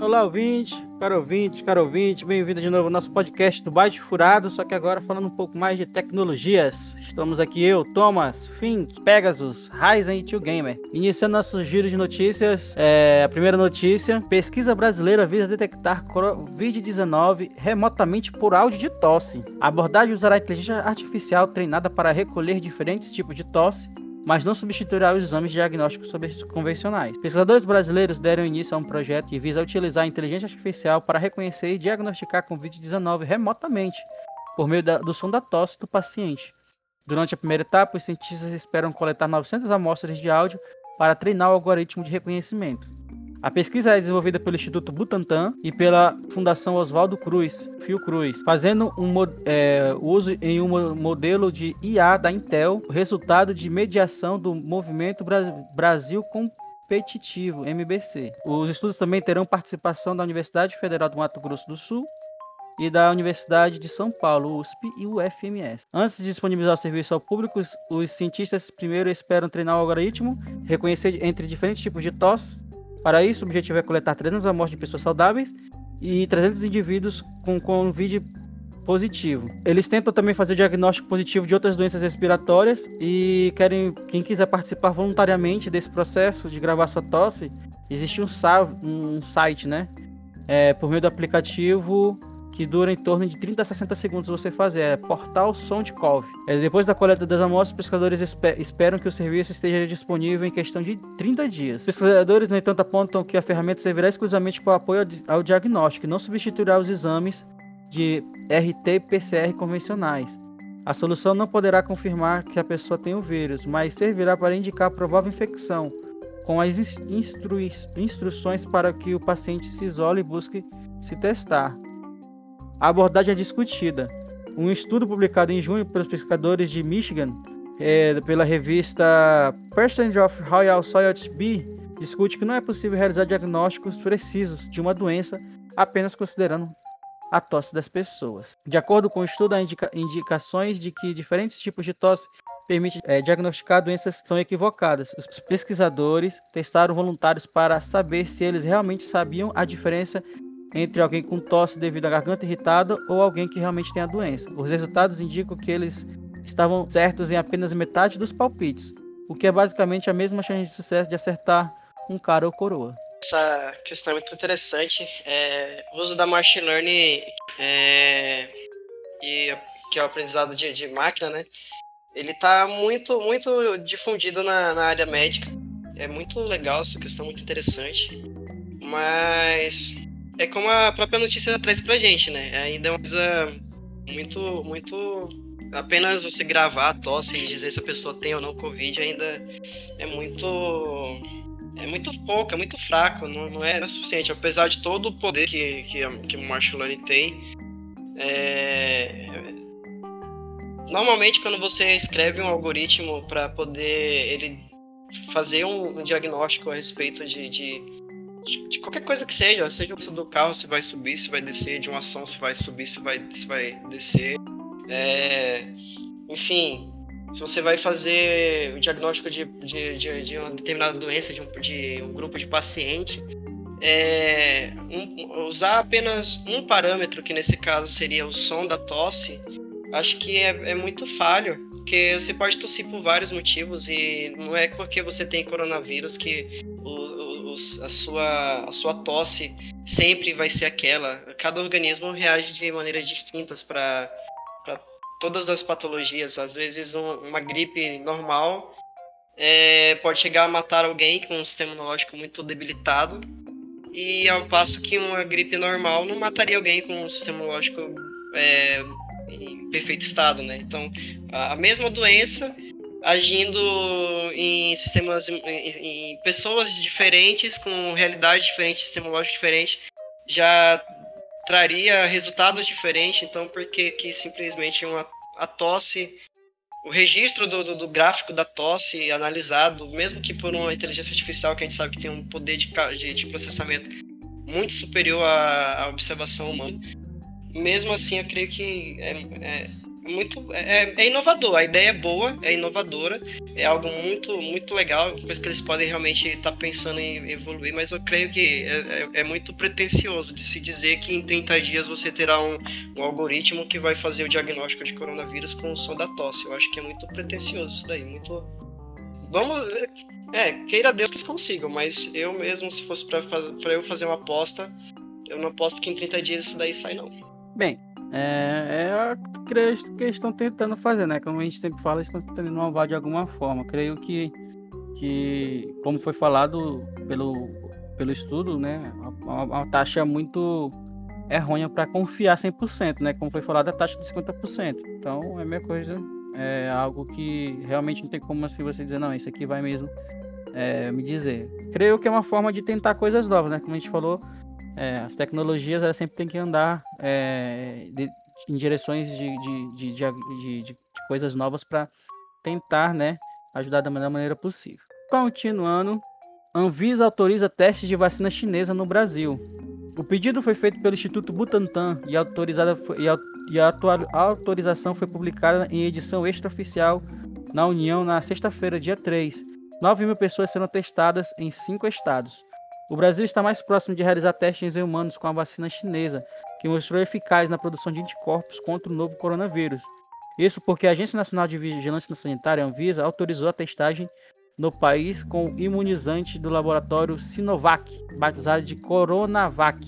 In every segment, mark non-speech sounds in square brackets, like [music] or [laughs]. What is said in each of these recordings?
Olá, ouvinte, caro ouvinte, caro ouvinte, bem-vindo de novo ao nosso podcast do Byte Furado, só que agora falando um pouco mais de tecnologias. Estamos aqui eu, Thomas, Fink, Pegasus, Ryzen e Tio Gamer. Iniciando nosso giro de notícias, é, a primeira notícia, pesquisa brasileira visa detectar Covid-19 remotamente por áudio de tosse. A abordagem usará inteligência artificial treinada para recolher diferentes tipos de tosse mas não substituirá os exames diagnósticos convencionais. Pesquisadores brasileiros deram início a um projeto que visa utilizar a inteligência artificial para reconhecer e diagnosticar Covid-19 remotamente, por meio da, do som da tosse do paciente. Durante a primeira etapa, os cientistas esperam coletar 900 amostras de áudio para treinar o algoritmo de reconhecimento. A pesquisa é desenvolvida pelo Instituto Butantan e pela Fundação Oswaldo Cruz, Fiocruz, fazendo um é, uso em um modelo de IA da Intel, resultado de mediação do Movimento Brasil Competitivo, MBC. Os estudos também terão participação da Universidade Federal do Mato Grosso do Sul e da Universidade de São Paulo, USP e UFMS. Antes de disponibilizar o serviço ao público, os cientistas primeiro esperam treinar o algoritmo, reconhecer entre diferentes tipos de tosse para isso, o objetivo é coletar 300 amostras de pessoas saudáveis e 300 indivíduos com Covid positivo. Eles tentam também fazer o diagnóstico positivo de outras doenças respiratórias e querem quem quiser participar voluntariamente desse processo de gravar sua tosse, existe um, um site, né? É, por meio do aplicativo que dura em torno de 30 a 60 segundos você fazer. É Portal SoundCove. É, depois da coleta das amostras, os pescadores esper esperam que o serviço esteja disponível em questão de 30 dias. Os no entanto, apontam que a ferramenta servirá exclusivamente para apoio ao, ao diagnóstico e não substituirá os exames de RT-PCR convencionais. A solução não poderá confirmar que a pessoa tem o vírus, mas servirá para indicar a provável infecção, com as instru instruções para que o paciente se isole e busque se testar a abordagem é discutida. Um estudo publicado em junho pelos pesquisadores de Michigan, é, pela revista Percentage of Royal Society B, discute que não é possível realizar diagnósticos precisos de uma doença apenas considerando a tosse das pessoas. De acordo com o estudo, há indica indicações de que diferentes tipos de tosse permitem é, diagnosticar doenças são equivocadas. Os pesquisadores testaram voluntários para saber se eles realmente sabiam a diferença entre alguém com tosse devido à garganta irritada ou alguém que realmente tem a doença. Os resultados indicam que eles estavam certos em apenas metade dos palpites, o que é basicamente a mesma chance de sucesso de acertar um cara ou coroa. Essa questão é muito interessante. É, o uso da machine learning é, e que é o aprendizado de, de máquina, né? Ele está muito, muito difundido na, na área médica. É muito legal essa questão, muito interessante. Mas é como a própria notícia traz pra gente, né? Ainda é uma coisa muito, muito. Apenas você gravar a tosse e dizer se a pessoa tem ou não Covid ainda é muito. É muito pouco, é muito fraco, não, não é suficiente. Apesar de todo o poder que, que, que o Marshall Learning tem, é... normalmente quando você escreve um algoritmo para poder ele fazer um, um diagnóstico a respeito de, de de, qualquer coisa que seja, seja do carro, se vai subir, se vai descer, de uma ação, se vai subir, se vai, se vai descer. É, enfim, se você vai fazer o diagnóstico de, de, de, de uma determinada doença de um, de um grupo de paciente, é, um, usar apenas um parâmetro, que nesse caso seria o som da tosse, acho que é, é muito falho, porque você pode tossir por vários motivos e não é porque você tem coronavírus que o, a sua, a sua tosse sempre vai ser aquela. Cada organismo reage de maneiras distintas para todas as patologias. Às vezes, um, uma gripe normal é, pode chegar a matar alguém com um sistema imunológico muito debilitado, e ao passo que uma gripe normal não mataria alguém com um sistema imunológico é, em perfeito estado, né? Então, a mesma doença agindo em sistemas, em, em pessoas diferentes, com realidades diferentes, sistema lógico diferente, já traria resultados diferentes. Então, por que, que simplesmente uma, a tosse, o registro do, do, do, gráfico da tosse analisado, mesmo que por uma inteligência artificial que a gente sabe que tem um poder de, de, de processamento muito superior à, à observação humana, mesmo assim, eu creio que é, é muito é, é, inovador. A ideia é boa, é inovadora, é algo muito muito legal, coisa que eles podem realmente estar tá pensando em evoluir, mas eu creio que é, é, é, muito pretensioso de se dizer que em 30 dias você terá um, um, algoritmo que vai fazer o diagnóstico de coronavírus com o som da tosse. Eu acho que é muito pretensioso isso daí, muito Vamos é, queira Deus que eles consigam, mas eu mesmo se fosse para eu fazer uma aposta, eu não aposto que em 30 dias isso daí sai não. Bem, é, é a que eles estão tentando fazer, né? Como a gente sempre fala, estão tentando inovar de alguma forma. Creio que, que como foi falado pelo, pelo estudo, né? Uma, taxa muito errônea para confiar 100%, né? Como foi falado, a taxa de 50%. Então, é a mesma coisa, é algo que realmente não tem como assim você dizer, não, isso aqui vai mesmo é, me dizer. Creio que é uma forma de tentar coisas novas, né? Como a gente falou, é, as tecnologias elas sempre têm que andar é, de, em direções de, de, de, de coisas novas para tentar né, ajudar da melhor maneira possível. Continuando, Anvisa autoriza testes de vacina chinesa no Brasil. O pedido foi feito pelo Instituto Butantan e, autorizada, e, a, e a, a autorização foi publicada em edição extraoficial na União na sexta-feira, dia 3. 9 mil pessoas serão testadas em cinco estados. O Brasil está mais próximo de realizar testes em humanos com a vacina chinesa, que mostrou eficaz na produção de anticorpos contra o novo coronavírus. Isso porque a Agência Nacional de Vigilância Sanitária, Anvisa, autorizou a testagem no país com o imunizante do laboratório Sinovac, batizado de Coronavac.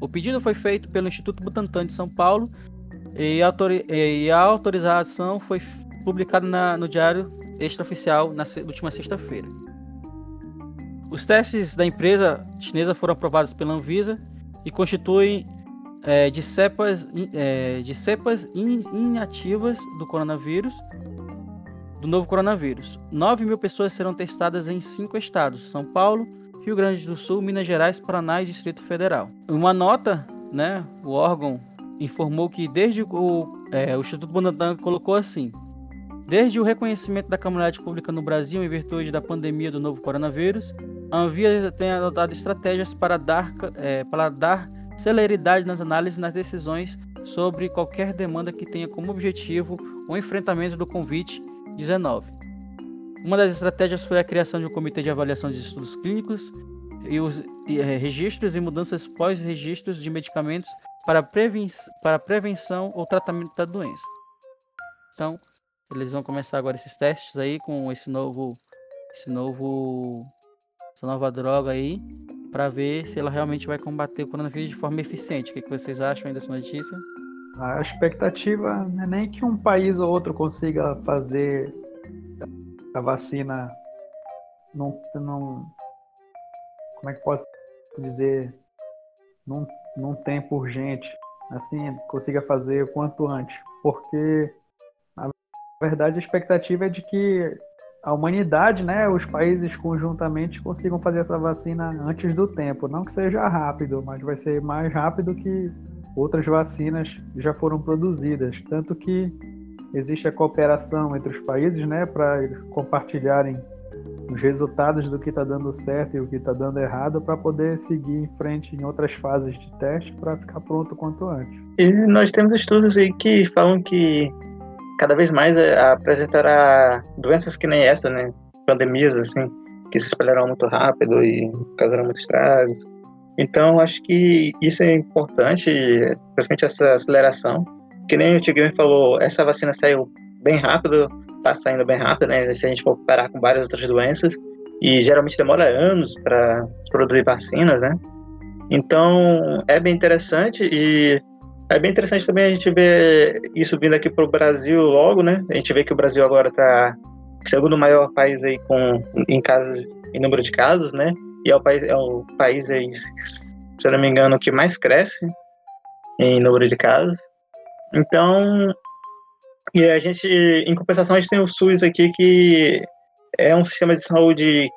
O pedido foi feito pelo Instituto Butantan de São Paulo e, a autorização foi publicada no Diário Extraoficial na última sexta-feira. Os testes da empresa chinesa foram aprovados pela Anvisa e constituem é, de cepas, é, de cepas in, inativas do coronavírus, do novo coronavírus. 9 mil pessoas serão testadas em cinco estados: São Paulo, Rio Grande do Sul, Minas Gerais, Paraná e Distrito Federal. Uma nota, né, o órgão informou que desde o, é, o Instituto Butantan colocou assim: Desde o reconhecimento da comunidade pública no Brasil em virtude da pandemia do novo coronavírus, a Anvisa tem adotado estratégias para dar, é, para dar celeridade nas análises e nas decisões sobre qualquer demanda que tenha como objetivo o enfrentamento do Covid-19. Uma das estratégias foi a criação de um comitê de avaliação de estudos clínicos e os e, é, registros e mudanças pós-registros de medicamentos para, preven para prevenção ou tratamento da doença. Então, eles vão começar agora esses testes aí com esse novo, esse novo, essa nova droga aí, para ver se ela realmente vai combater o coronavírus de forma eficiente. O que, que vocês acham aí dessa notícia? A expectativa não é nem que um país ou outro consiga fazer a vacina não, não como é que posso dizer num, num tempo urgente assim consiga fazer o quanto antes porque verdade, a expectativa é de que a humanidade, né, os países conjuntamente consigam fazer essa vacina antes do tempo. Não que seja rápido, mas vai ser mais rápido que outras vacinas já foram produzidas. Tanto que existe a cooperação entre os países, né, para compartilharem os resultados do que está dando certo e o que está dando errado para poder seguir em frente em outras fases de teste para ficar pronto quanto antes. E nós temos estudos aí que falam que cada vez mais é, apresentará doenças que nem essa, né? Pandemias, assim, que se espalharão muito rápido e causarão muitos estragos. Então, acho que isso é importante, principalmente essa aceleração. Que nem o Tigre falou, essa vacina saiu bem rápido, está saindo bem rápido, né? Se a gente for comparar com várias outras doenças, e geralmente demora anos para produzir vacinas, né? Então, é bem interessante e é bem interessante também a gente ver isso vindo aqui para o Brasil logo, né? A gente vê que o Brasil agora está segundo maior país aí com em casos, em número de casos, né? E é o país é o país aí, se não me engano, que mais cresce em número de casos. Então, e a gente, em compensação, a gente tem o SUS aqui que é um sistema de saúde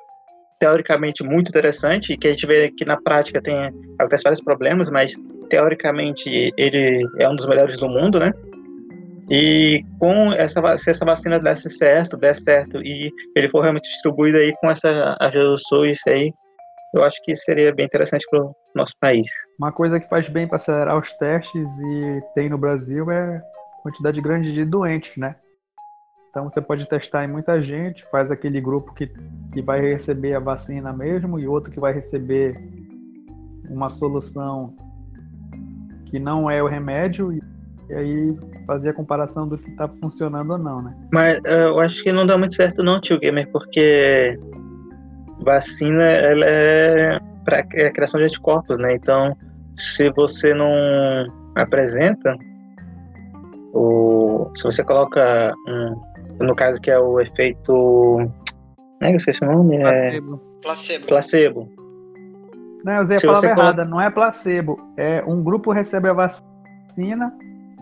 teoricamente muito interessante, que a gente vê que na prática tem acontece vários problemas, mas teoricamente ele é um dos melhores do mundo, né? E com essa se essa vacina desse certo, der certo e ele for realmente distribuído aí com essa ajuda do SUS aí, eu acho que seria bem interessante para o nosso país. Uma coisa que faz bem para acelerar os testes e tem no Brasil é quantidade grande de doentes, né? Então você pode testar em muita gente, faz aquele grupo que, que vai receber a vacina mesmo e outro que vai receber uma solução que não é o remédio e, e aí fazer a comparação do que está funcionando ou não, né? Mas eh, eu acho que não dá muito certo não, tio Gamer, porque vacina ela é para a criação de anticorpos, né? Então, se você não apresenta o se você coloca um, no caso que é o efeito né, eu sei o nome é Placebo. placebo. Não, eu usei a palavra você coloca- errada, não é placebo. É um grupo recebe a vacina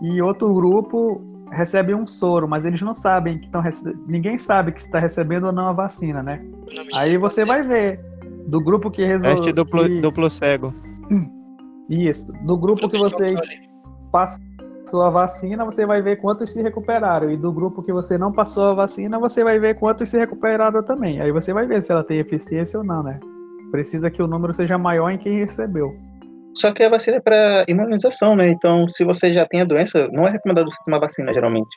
e outro grupo recebe um soro, mas eles não sabem que estão recebendo. Ninguém sabe que está recebendo ou não a vacina, né? Aí você vai ver do grupo que resolveu. Teste duplo, duplo cego. [coughs] Isso. Do grupo que você passou a vacina, você vai ver quantos se recuperaram. E do grupo que você não passou a vacina, você vai ver quantos se recuperaram também. Aí você vai ver se ela tem eficiência ou não, né? Precisa que o número seja maior em quem recebeu. Só que a vacina é para imunização, né? Então, se você já tem a doença, não é recomendado você tomar vacina, geralmente.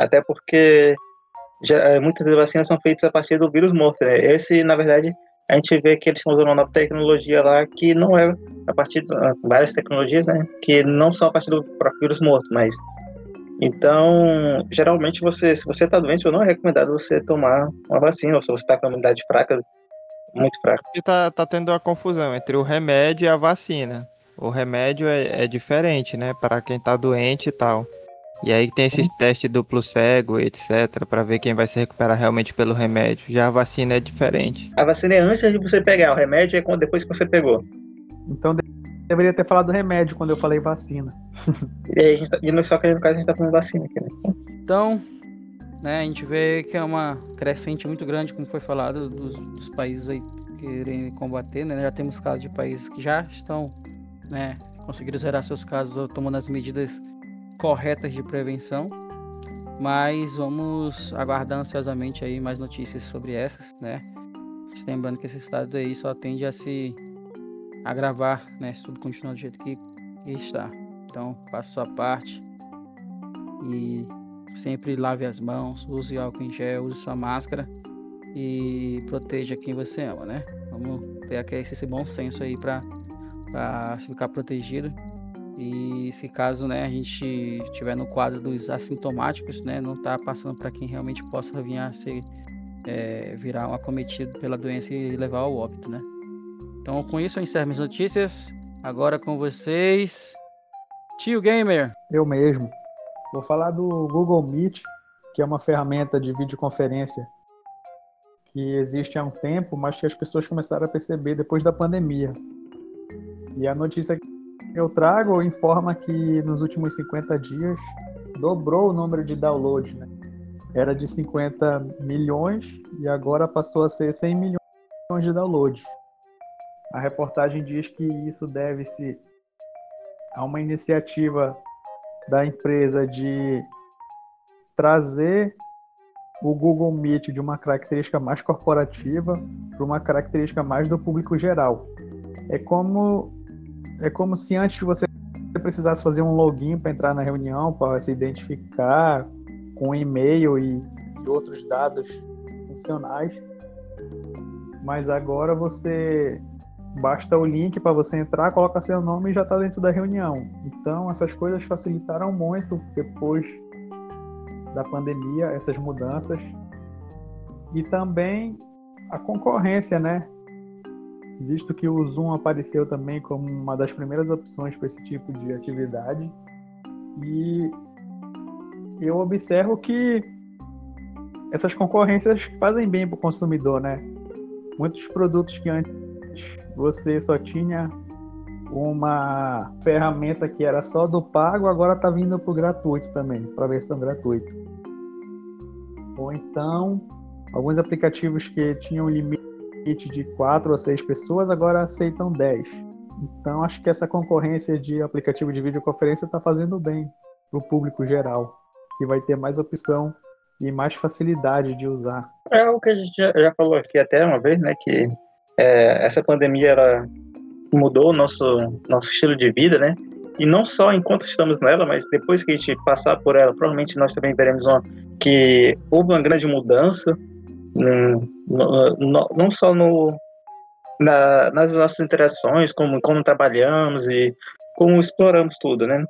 Até porque já, eh, muitas vacinas são feitas a partir do vírus morto, né? Esse, na verdade, a gente vê que eles estão usando uma nova tecnologia lá que não é a partir de ah, várias tecnologias, né? Que não são a partir do próprio vírus morto, mas então, geralmente você, se você está doente, não é recomendado você tomar uma vacina, ou se você está com a imunidade fraca, muito fraca. E tá, tá tendo uma confusão entre o remédio e a vacina. O remédio é, é diferente, né? Para quem tá doente e tal. E aí tem esses testes duplo cego, etc, para ver quem vai se recuperar realmente pelo remédio. Já a vacina é diferente. A vacina é antes de você pegar, o remédio é depois que você pegou. Então de- deveria ter falado remédio quando eu falei vacina. [laughs] E aí, a gente tá, e no só que no caso a gente tá falando vacina aqui, né? Então, né, a gente vê que é uma crescente muito grande, como foi falado, dos, dos países aí querem combater, né? Já temos casos de países que já estão, né, zerar seus casos ou tomando as medidas corretas de prevenção. Mas vamos aguardar ansiosamente aí mais notícias sobre essas, né? Lembrando que esse estado aí só tende a se agravar, né? Se tudo continuar do jeito que está. Então, faça sua parte e sempre lave as mãos, use álcool em gel, use sua máscara e proteja quem você ama, né? Vamos ter aqui esse bom senso aí para ficar protegido. E se caso né, a gente estiver no quadro dos assintomáticos, né, não tá passando para quem realmente possa vir a ser é, virar um acometido pela doença e levar ao óbito, né? Então com isso eu encerro minhas notícias. Agora com vocês, Tio Gamer. Eu mesmo. Vou falar do Google Meet, que é uma ferramenta de videoconferência que existe há um tempo, mas que as pessoas começaram a perceber depois da pandemia. E a notícia que eu trago informa que nos últimos 50 dias dobrou o número de downloads. Né? Era de 50 milhões e agora passou a ser 100 milhões de downloads. A reportagem diz que isso deve-se a uma iniciativa da empresa de trazer o Google Meet de uma característica mais corporativa para uma característica mais do público geral. É como é como se antes você precisasse fazer um login para entrar na reunião, para se identificar com e-mail e outros dados funcionais. Mas agora você basta o link para você entrar, coloca seu nome e já está dentro da reunião. Então essas coisas facilitaram muito depois da pandemia, essas mudanças e também a concorrência, né? Visto que o Zoom apareceu também como uma das primeiras opções para esse tipo de atividade e eu observo que essas concorrências fazem bem para o consumidor, né? Muitos produtos que antes você só tinha uma ferramenta que era só do pago, agora está vindo para o gratuito também, para a versão gratuita. Ou então, alguns aplicativos que tinham limite de 4 ou 6 pessoas, agora aceitam 10. Então, acho que essa concorrência de aplicativo de videoconferência está fazendo bem para o público geral, que vai ter mais opção e mais facilidade de usar. É algo que a gente já, falou aqui até uma vez, né? Que é, essa pandemia ela mudou nosso, nosso estilo de vida, né? E não só enquanto estamos nela, mas depois que a gente passar por ela, provavelmente nós também veremos uma, que houve uma grande mudança, hum, não, não só no, na, nas nossas interações, como, como trabalhamos e como exploramos tudo, né?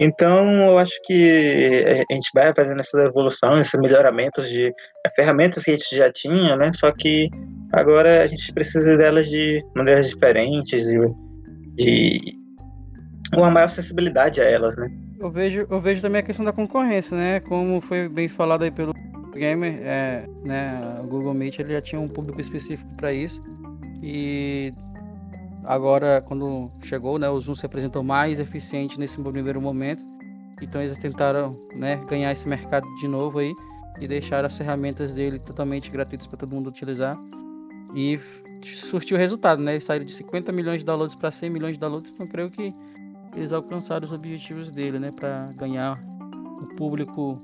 Então, eu acho que a gente vai fazendo essa evolução, esses melhoramentos de ferramentas que a gente já tinha, né? Só que agora a gente precisa delas de maneiras diferentes, de, de uma maior acessibilidade a elas, né? Eu vejo, eu vejo também a questão da concorrência, né? Como foi bem falado aí pelo gamer, é, né? O Google Meet ele já tinha um público específico para isso e agora quando chegou, né? O Zoom se apresentou mais eficiente nesse primeiro momento, então eles tentaram, né? Ganhar esse mercado de novo aí e deixar as ferramentas dele totalmente gratuitas para todo mundo utilizar e surtiu resultado, né? Eles saíram de 50 milhões de downloads para 100 milhões de downloads, então creio que eles alcançaram os objetivos dele, né, para ganhar o público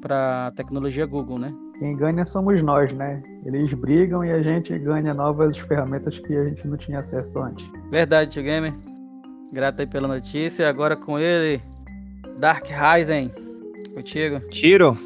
para a tecnologia Google, né? Quem ganha somos nós, né? Eles brigam e a gente ganha novas ferramentas que a gente não tinha acesso antes. Verdade, tio Gamer. Grato aí pela notícia. Agora com ele, Dark Ryzen. Contigo. Tiro.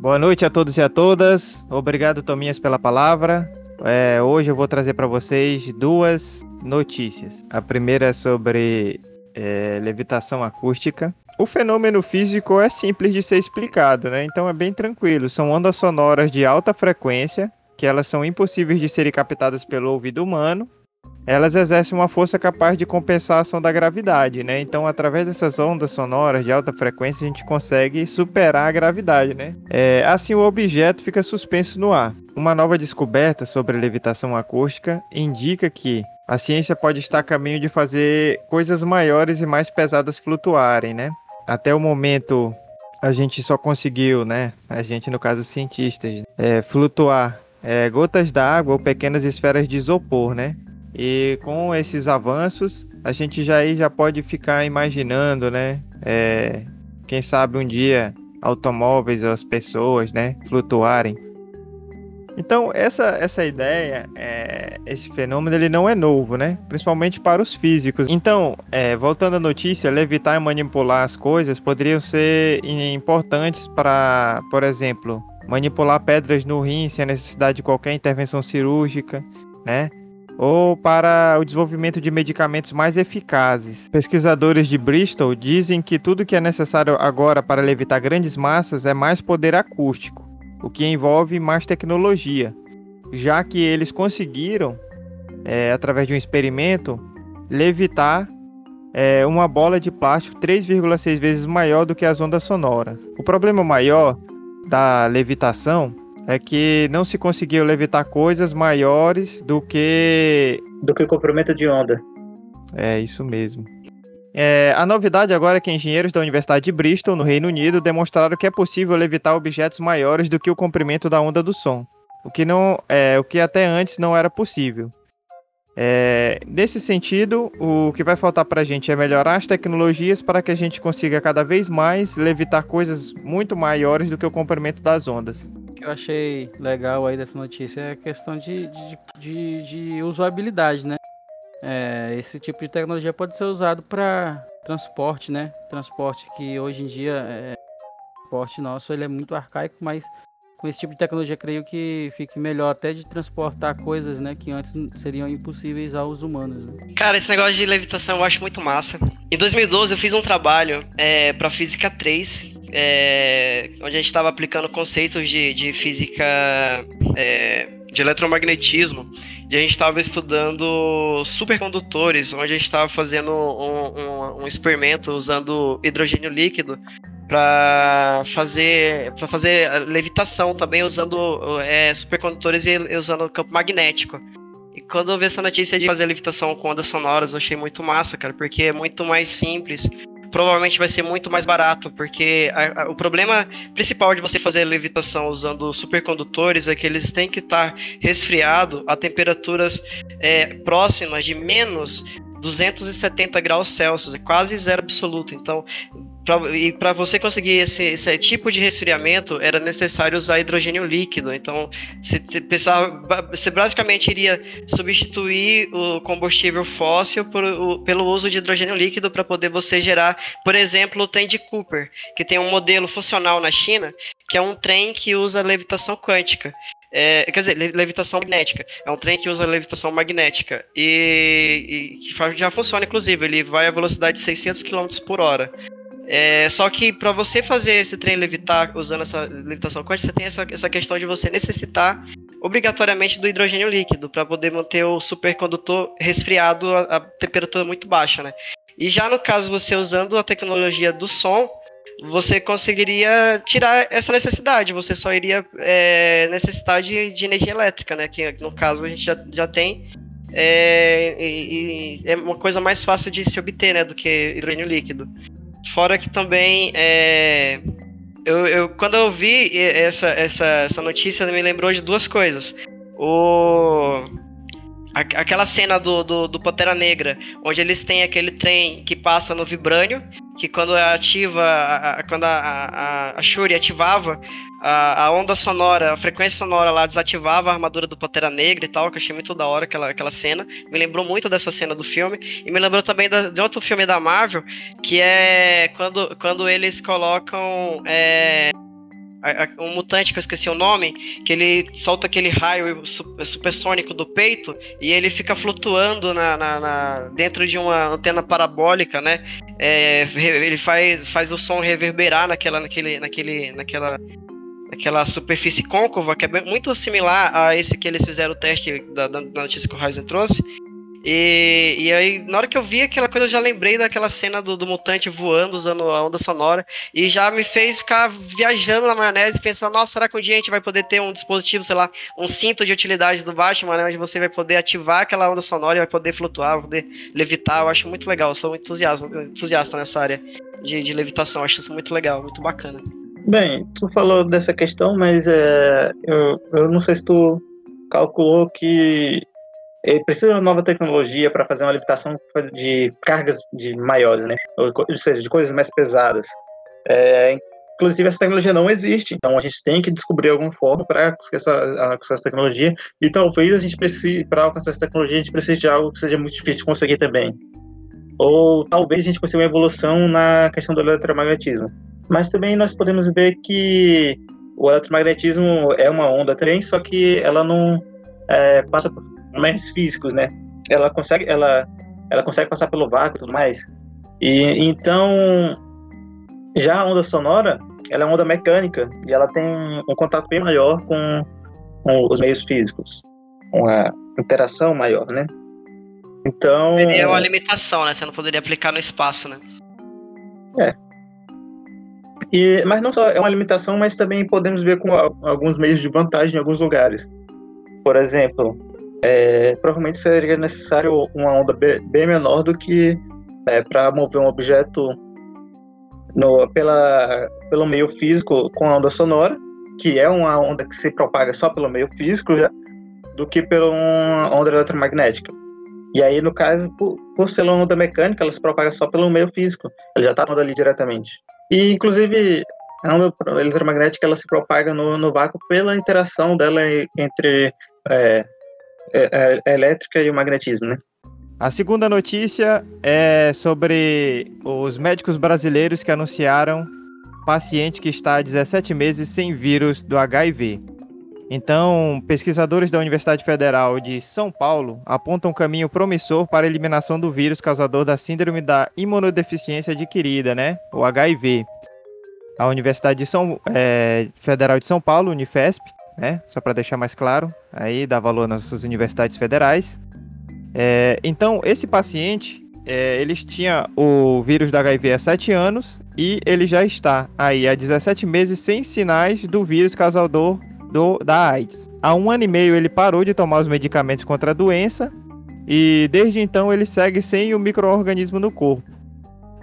Boa noite a todos e a todas. Obrigado, Tominhas, pela palavra. É, hoje eu vou trazer para vocês duas notícias. A primeira é sobre é, levitação acústica. O fenômeno físico é simples de ser explicado, né? Então é bem tranquilo. São ondas sonoras de alta frequência, que elas são impossíveis de serem captadas pelo ouvido humano. Elas exercem uma força capaz de compensar a ação da gravidade, né? Então, através dessas ondas sonoras de alta frequência, a gente consegue superar a gravidade, né? É, assim, o objeto fica suspenso no ar. Uma nova descoberta sobre levitação acústica indica que a ciência pode estar a caminho de fazer coisas maiores e mais pesadas flutuarem, né? Até o momento a gente só conseguiu, né? A gente, no caso, cientistas, é, flutuar é, gotas d'água ou pequenas esferas de isopor, né? E com esses avanços, a gente já aí já pode ficar imaginando, né? É, quem sabe um dia automóveis ou as pessoas, né? Flutuarem então, essa, essa ideia, é, esse fenômeno, ele não é novo, né? Principalmente para os físicos. Então, é, voltando à notícia, levitar e manipular as coisas poderiam ser importantes para, por exemplo, manipular pedras no rim sem a necessidade de qualquer intervenção cirúrgica, né? Ou para o desenvolvimento de medicamentos mais eficazes. Pesquisadores de Bristol dizem que tudo que é necessário agora para levitar grandes massas é mais poder acústico o que envolve mais tecnologia, já que eles conseguiram, é, através de um experimento, levitar é, uma bola de plástico 3,6 vezes maior do que as ondas sonoras. O problema maior da levitação é que não se conseguiu levitar coisas maiores do que do que o comprimento de onda. É isso mesmo. É, a novidade agora é que engenheiros da Universidade de Bristol, no Reino Unido, demonstraram que é possível levitar objetos maiores do que o comprimento da onda do som, o que, não, é, o que até antes não era possível. É, nesse sentido, o que vai faltar para a gente é melhorar as tecnologias para que a gente consiga cada vez mais levitar coisas muito maiores do que o comprimento das ondas. O que eu achei legal aí dessa notícia é a questão de, de, de, de usabilidade, né? É, esse tipo de tecnologia pode ser usado para transporte, né? Transporte que hoje em dia é transporte nosso ele é muito arcaico, mas com esse tipo de tecnologia creio que fique melhor até de transportar coisas, né, que antes seriam impossíveis aos humanos. Né? Cara, esse negócio de levitação eu acho muito massa. Em 2012 eu fiz um trabalho é, para Física 3, é, onde a gente estava aplicando conceitos de, de física é, de eletromagnetismo e a gente estava estudando supercondutores, onde a gente estava fazendo um, um, um, experimento usando hidrogênio líquido para fazer para fazer levitação também usando é, supercondutores e usando campo magnético. E quando eu vi essa notícia de fazer levitação com ondas sonoras, eu achei muito massa, cara, porque é muito mais simples provavelmente vai ser muito mais barato, porque a, a, o problema principal de você fazer levitação usando supercondutores é que eles têm que estar resfriados a temperaturas é, próximas de menos 270 graus Celsius, é quase zero absoluto. Então, pra, e para você conseguir esse, esse, tipo de resfriamento, era necessário usar hidrogênio líquido. Então, você, pensava, você basicamente iria substituir o combustível fóssil por, o, pelo uso de hidrogênio líquido para poder você gerar, por exemplo, o trem de Cooper, que tem um modelo funcional na China, que é um trem que usa levitação quântica. É, quer dizer, levitação magnética. É um trem que usa levitação magnética. E, e que já funciona, inclusive. Ele vai a velocidade de 600 km por hora. É, só que para você fazer esse trem levitar usando essa levitação quântica, você tem essa, essa questão de você necessitar obrigatoriamente do hidrogênio líquido para poder manter o supercondutor resfriado a, a temperatura muito baixa, né? E já no caso você usando a tecnologia do som, você conseguiria tirar essa necessidade. Você só iria é, necessitar de, de, energia elétrica, né? Que no caso a gente já, já tem. É, e, e é uma coisa mais fácil de se obter, né? Do que hidrogênio líquido. Fora que também é, eu, eu, quando eu vi essa, essa, essa notícia, me lembrou de duas coisas. O aquela cena do, do, do, Pantera Negra, onde eles têm aquele trem que passa no vibrânio, que quando ativa, a, quando a, a, a Shuri ativava, a, a, onda sonora, a frequência sonora lá desativava a armadura do Pantera Negra e tal, que eu achei muito da hora aquela, aquela cena. Me lembrou muito dessa cena do filme. E me lembrou também da, de outro filme da Marvel, que é quando, quando eles colocam. É, um mutante que eu esqueci o nome, que ele solta aquele raio supersônico do peito e ele fica flutuando na, na, na dentro de uma antena parabólica, né? É, ele faz, faz o som reverberar naquela, naquele, naquele, naquela, naquela superfície côncava, que é muito similar a esse que eles fizeram o teste da, da notícia que o Ryzen trouxe. E, e aí, na hora que eu vi aquela coisa, eu já lembrei daquela cena do, do mutante voando, usando a onda sonora, e já me fez ficar viajando na maionese, pensando, nossa, será que um dia a gente vai poder ter um dispositivo, sei lá, um cinto de utilidade do Batman, né, onde você vai poder ativar aquela onda sonora e vai poder flutuar, vai poder levitar, eu acho muito legal, eu sou muito entusiasta, entusiasta nessa área de, de levitação, acho isso muito legal, muito bacana. Bem, tu falou dessa questão, mas é, eu, eu não sei se tu calculou que ele precisa de uma nova tecnologia para fazer uma levitação de cargas de maiores, né? Ou, seja, de coisas mais pesadas. É, inclusive, essa tecnologia não existe, então a gente tem que descobrir alguma forma para essa, essa tecnologia. E talvez a gente precise, para alcançar essa tecnologia, a gente precise de algo que seja muito difícil de conseguir também. Ou talvez a gente consiga uma evolução na questão do eletromagnetismo. Mas também nós podemos ver que o eletromagnetismo é uma onda trem, só que ela não é, passa por mais físicos, né? Ela consegue, ela, ela consegue passar pelo vácuo e tudo mais. E então, já a onda sonora, ela é uma onda mecânica e ela tem um contato bem maior com, com os meios físicos, uma interação maior, né? Então. É uma limitação, né? Você não poderia aplicar no espaço, né? É. E, mas não só é uma limitação, mas também podemos ver com alguns meios de vantagem em alguns lugares. Por exemplo, é, provavelmente seria necessário uma onda bem menor do que é, para mover um objeto no, pela, pelo meio físico com a onda sonora, que é uma onda que se propaga só pelo meio físico, já, do que pela onda eletromagnética. E aí, no caso, por, por ser uma onda mecânica, ela se propaga só pelo meio físico. Ela já está ali diretamente. E, inclusive, a onda eletromagnética ela se propaga no, no vácuo pela interação dela entre é, é, é, elétrica e o magnetismo, né? A segunda notícia é sobre os médicos brasileiros que anunciaram paciente que está há 17 meses sem vírus do HIV. Então, pesquisadores da Universidade Federal de São Paulo apontam um caminho promissor para a eliminação do vírus causador da síndrome da imunodeficiência adquirida, né? O HIV. A Universidade de São, é, Federal de São Paulo, Unifesp, né? Só para deixar mais claro, aí dá valor nas suas universidades federais. É, então, esse paciente, é, ele tinha o vírus da HIV há 7 anos e ele já está aí há 17 meses sem sinais do vírus causador do, da AIDS. Há um ano e meio ele parou de tomar os medicamentos contra a doença e desde então ele segue sem o microorganismo no corpo.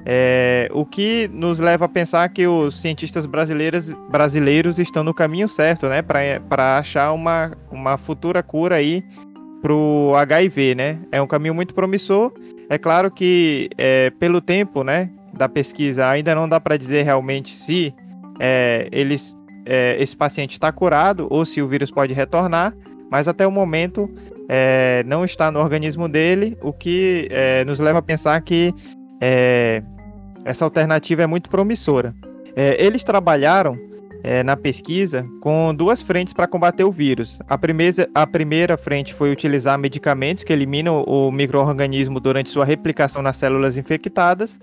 É, o que nos leva a pensar que os cientistas brasileiros, brasileiros estão no caminho certo, né? Para achar uma, uma futura cura aí para o HIV, né? É um caminho muito promissor. É claro que é, pelo tempo, né, da pesquisa ainda não dá para dizer realmente se é, eles, é, esse paciente está curado ou se o vírus pode retornar, mas até o momento é, não está no organismo dele, o que é, nos leva a pensar que é, essa alternativa é muito promissora. É, eles trabalharam é, na pesquisa com duas frentes para combater o vírus. A primeira, a primeira frente foi utilizar medicamentos que eliminam o microorganismo durante sua replicação nas células infectadas,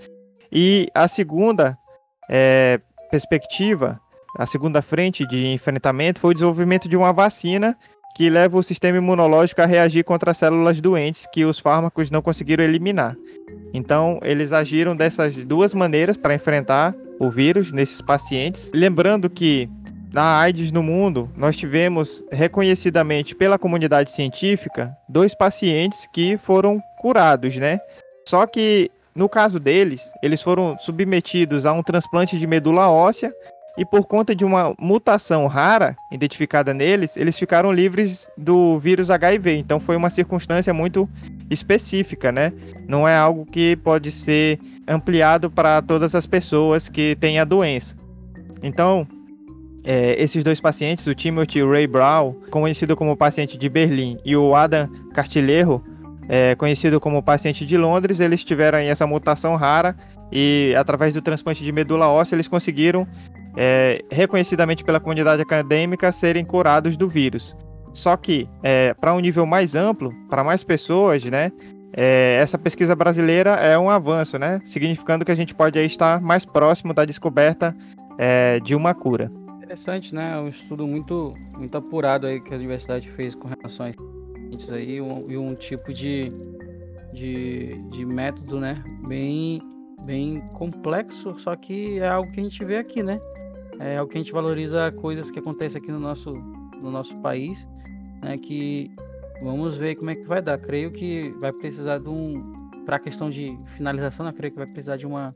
e a segunda é, perspectiva, a segunda frente de enfrentamento foi o desenvolvimento de uma vacina que leva o sistema imunológico a reagir contra as células doentes que os fármacos não conseguiram eliminar. Então, eles agiram dessas duas maneiras para enfrentar o vírus nesses pacientes. Lembrando que na AIDS no mundo, nós tivemos reconhecidamente pela comunidade científica dois pacientes que foram curados, né? Só que no caso deles, eles foram submetidos a um transplante de medula óssea e por conta de uma mutação rara identificada neles, eles ficaram livres do vírus HIV. Então foi uma circunstância muito específica, né? Não é algo que pode ser ampliado para todas as pessoas que têm a doença. Então, é, esses dois pacientes, o Timothy Ray Brown, conhecido como paciente de Berlim, e o Adam Castilheiro, é, conhecido como paciente de Londres, eles tiveram essa mutação rara e através do transplante de medula óssea eles conseguiram é, reconhecidamente pela comunidade acadêmica serem curados do vírus. Só que é, para um nível mais amplo, para mais pessoas, né, é, essa pesquisa brasileira é um avanço, né? Significando que a gente pode aí estar mais próximo da descoberta é, de uma cura. Interessante, né? Um estudo muito, muito apurado aí que a universidade fez com relação a isso aí um, e um tipo de, de, de método, né? Bem, bem complexo, só que é algo que a gente vê aqui, né? É algo que a gente valoriza coisas que acontecem aqui no nosso, no nosso país, né? Que Vamos ver como é que vai dar. Creio que vai precisar de um. Para a questão de finalização, né? creio que vai precisar de uma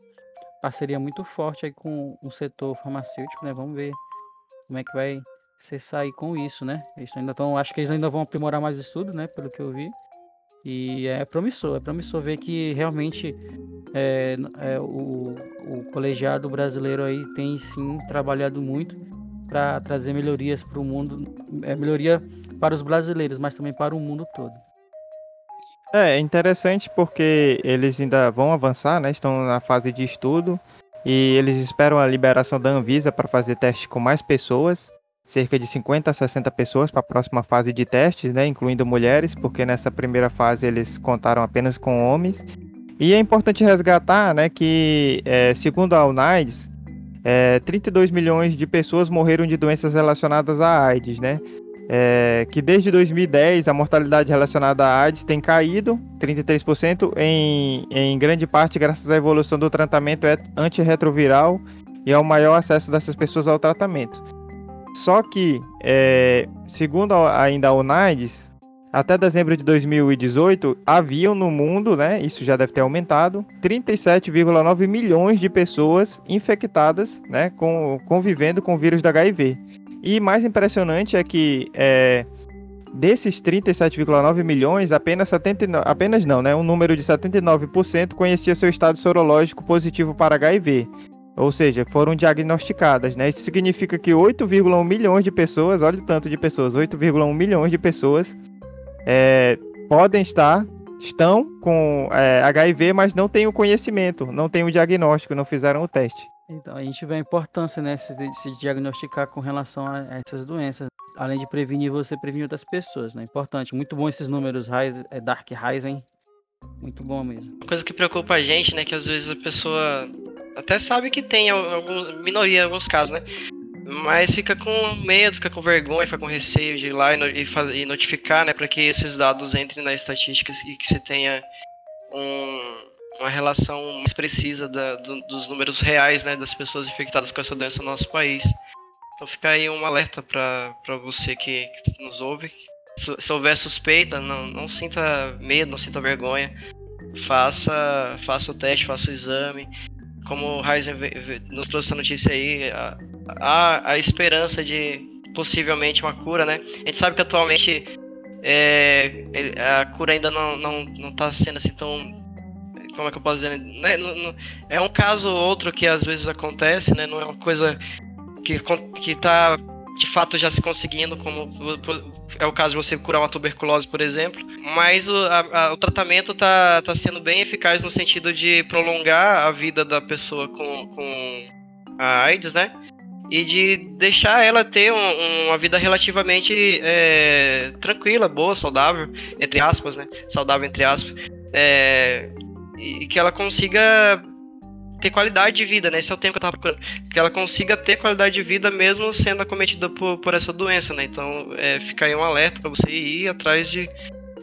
parceria muito forte aí com o setor farmacêutico, né? Vamos ver como é que vai ser sair com isso, né? Eles ainda estão, acho que eles ainda vão aprimorar mais o estudo, né? Pelo que eu vi. E é promissor, é promissor ver que realmente é, é, o, o colegiado brasileiro aí tem sim trabalhado muito para trazer melhorias para o mundo, é, melhoria para os brasileiros, mas também para o mundo todo. É, é interessante porque eles ainda vão avançar, né? Estão na fase de estudo e eles esperam a liberação da Anvisa para fazer testes com mais pessoas, cerca de 50 a 60 pessoas para a próxima fase de testes, né? Incluindo mulheres, porque nessa primeira fase eles contaram apenas com homens. E é importante resgatar, né, que é, segundo a UNAIDS, é, 32 milhões de pessoas morreram de doenças relacionadas à AIDS, né? é, que desde 2010 a mortalidade relacionada à AIDS tem caído 33%, em, em grande parte graças à evolução do tratamento antirretroviral e ao maior acesso dessas pessoas ao tratamento. Só que, é, segundo ainda a UNAIDS, até dezembro de 2018, haviam no mundo, né, isso já deve ter aumentado, 37,9 milhões de pessoas infectadas, né, com, convivendo com o vírus da HIV. E mais impressionante é que é, desses 37,9 milhões, apenas 79, apenas não, né, um número de 79% conhecia seu estado sorológico positivo para HIV. Ou seja, foram diagnosticadas, né? Isso significa que 8,1 milhões de pessoas, olha o tanto de pessoas, 8,1 milhões de pessoas é, podem estar, estão com é, HIV, mas não têm o conhecimento, não têm o diagnóstico, não fizeram o teste. Então, a gente vê a importância, né, de se diagnosticar com relação a essas doenças. Além de prevenir você, prevenir outras pessoas, né? Importante. Muito bom esses números é Dark Rising. Muito bom mesmo. Uma coisa que preocupa a gente, né, que às vezes a pessoa até sabe que tem alguma minoria em alguns casos, né? Mas fica com medo, fica com vergonha, fica com receio de ir lá e, e notificar, né, para que esses dados entrem na estatística e que você tenha um, uma relação mais precisa da, do, dos números reais né, das pessoas infectadas com essa doença no nosso país. Então fica aí um alerta para você que, que, nos ouve. Se, se, houver suspeita, não, não sinta medo, não sinta vergonha. Faça, faça o teste, faça o exame. Como o Heisen nos trouxe essa notícia aí, há a esperança de possivelmente uma cura, né? A gente sabe que atualmente é, a cura ainda não, não, não tá sendo assim tão como é que eu posso dizer? Né? É um caso ou outro que às vezes acontece, né? Não é uma coisa que, que tá de fato já se conseguindo, como é o caso de você curar uma tuberculose, por exemplo. Mas o, a- a- o tratamento tá, tá sendo bem eficaz no sentido de prolongar a vida da pessoa com, com a AIDS, né? E de deixar ela ter um- uma vida relativamente é, tranquila, boa, saudável, entre aspas, né? Saudável entre aspas. É, e que ela consiga ter qualidade de vida, né? Esse é o tempo que eu tava procurando. Que ela consiga ter qualidade de vida mesmo sendo acometida por, por essa doença, né? Então, é, fica aí um alerta para você ir atrás de,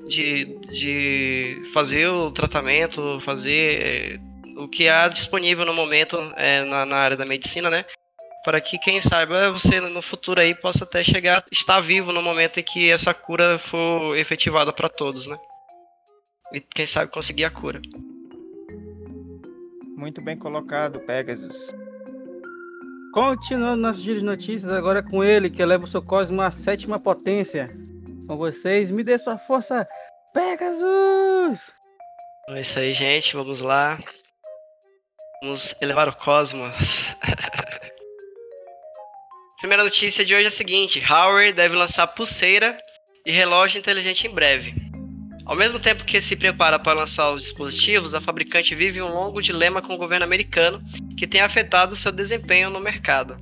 de, de fazer o tratamento, fazer é, o que há disponível no momento é, na, na área da medicina, né? Para que, quem saiba, você no futuro aí possa até chegar, estar vivo no momento em que essa cura for efetivada para todos, né? E quem sabe conseguir a cura. Muito bem colocado, Pegasus. Continuando nossos giros de notícias, agora com ele, que eleva o seu cosmo à sétima potência. Com vocês, me dê sua força, Pegasus! É isso aí, gente. Vamos lá. Vamos elevar o cosmos. [laughs] Primeira notícia de hoje é a seguinte: Huawei deve lançar pulseira e relógio inteligente em breve. Ao mesmo tempo que se prepara para lançar os dispositivos, a fabricante vive um longo dilema com o governo americano que tem afetado seu desempenho no mercado.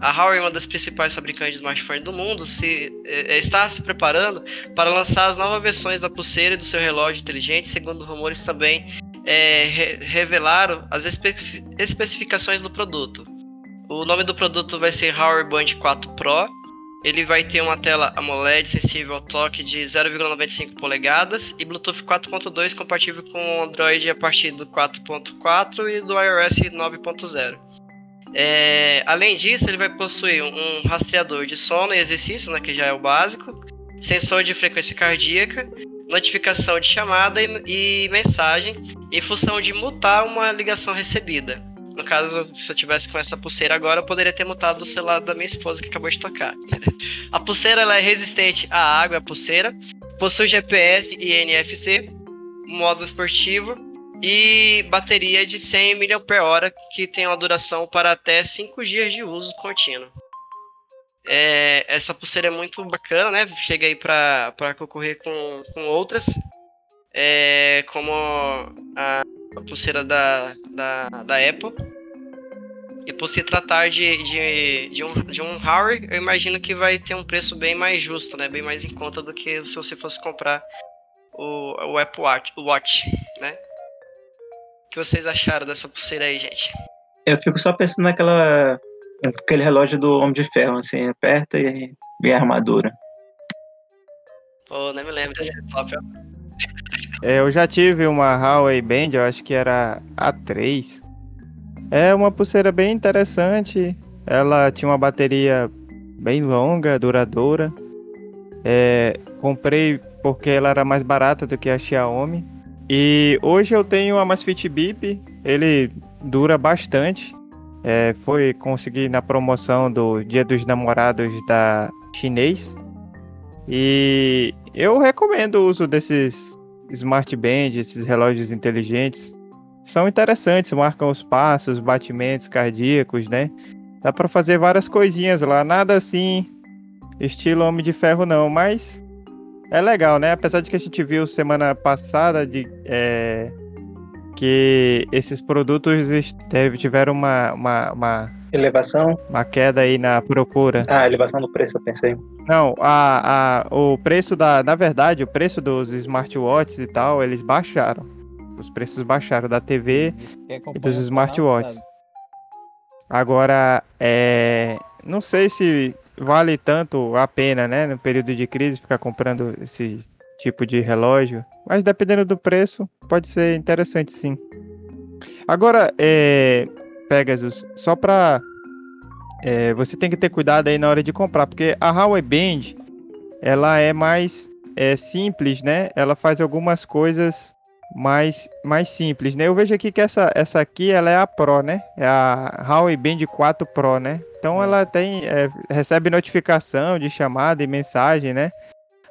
A Huawei, uma das principais fabricantes de smartphones do mundo, se, eh, está se preparando para lançar as novas versões da pulseira e do seu relógio inteligente, segundo rumores também é, re- revelaram as espe- especificações do produto. O nome do produto vai ser Huawei Band 4 Pro. Ele vai ter uma tela AMOLED sensível ao toque de 0,95 polegadas e Bluetooth 4.2 compatível com Android a partir do 4.4 e do iOS 9.0. É, além disso, ele vai possuir um rastreador de sono e exercício, né, que já é o básico, sensor de frequência cardíaca, notificação de chamada e, e mensagem, e função de mutar uma ligação recebida. No caso, se eu tivesse com essa pulseira agora, eu poderia ter mutado o celular da minha esposa que acabou de tocar. [laughs] a pulseira ela é resistente à água, a pulseira, possui GPS e NFC, modo esportivo e bateria de 100 mAh que tem uma duração para até 5 dias de uso contínuo. É, essa pulseira é muito bacana, né? Chega aí para concorrer com, com outras, é, como a, a pulseira da, da, da Apple. E por se tratar de, de, de, um, de um Huawei, eu imagino que vai ter um preço bem mais justo, né? Bem mais em conta do que se você fosse comprar o, o Apple Watch, o Watch, né? O que vocês acharam dessa pulseira aí, gente? Eu fico só pensando naquela. aquele relógio do Homem de Ferro, assim, aperta e vem a armadura. Pô, nem me lembro desse top, ó. É, eu já tive uma Huawei Band, eu acho que era A3. É uma pulseira bem interessante. Ela tinha uma bateria bem longa, duradoura. É, comprei porque ela era mais barata do que a Xiaomi. E hoje eu tenho a Amazfit Bip. Ele dura bastante. É, foi conseguir na promoção do Dia dos Namorados da chinês. E eu recomendo o uso desses Smart Band, esses relógios inteligentes. São interessantes, marcam os passos, batimentos cardíacos, né? Dá para fazer várias coisinhas lá, nada assim estilo Homem de Ferro não, mas é legal, né? Apesar de que a gente viu semana passada de é, que esses produtos tiveram uma, uma, uma, Elevação? uma queda aí na procura. Ah, elevação do preço, eu pensei. Não, a, a, o preço da. Na verdade, o preço dos smartwatches e tal, eles baixaram. Os preços baixaram da TV. E dos smartwatches. Agora, é. Não sei se vale tanto a pena, né? No período de crise, ficar comprando esse tipo de relógio. Mas dependendo do preço, pode ser interessante sim. Agora, é. Pegasus, só pra. é, você tem que ter cuidado aí na hora de comprar, porque a Huawei Band ela é mais é, simples, né? Ela faz algumas coisas mais, mais simples, né? Eu vejo aqui que essa, essa aqui ela é a Pro, né? É a Huawei Band 4 Pro, né? Então ela tem é, recebe notificação de chamada e mensagem, né?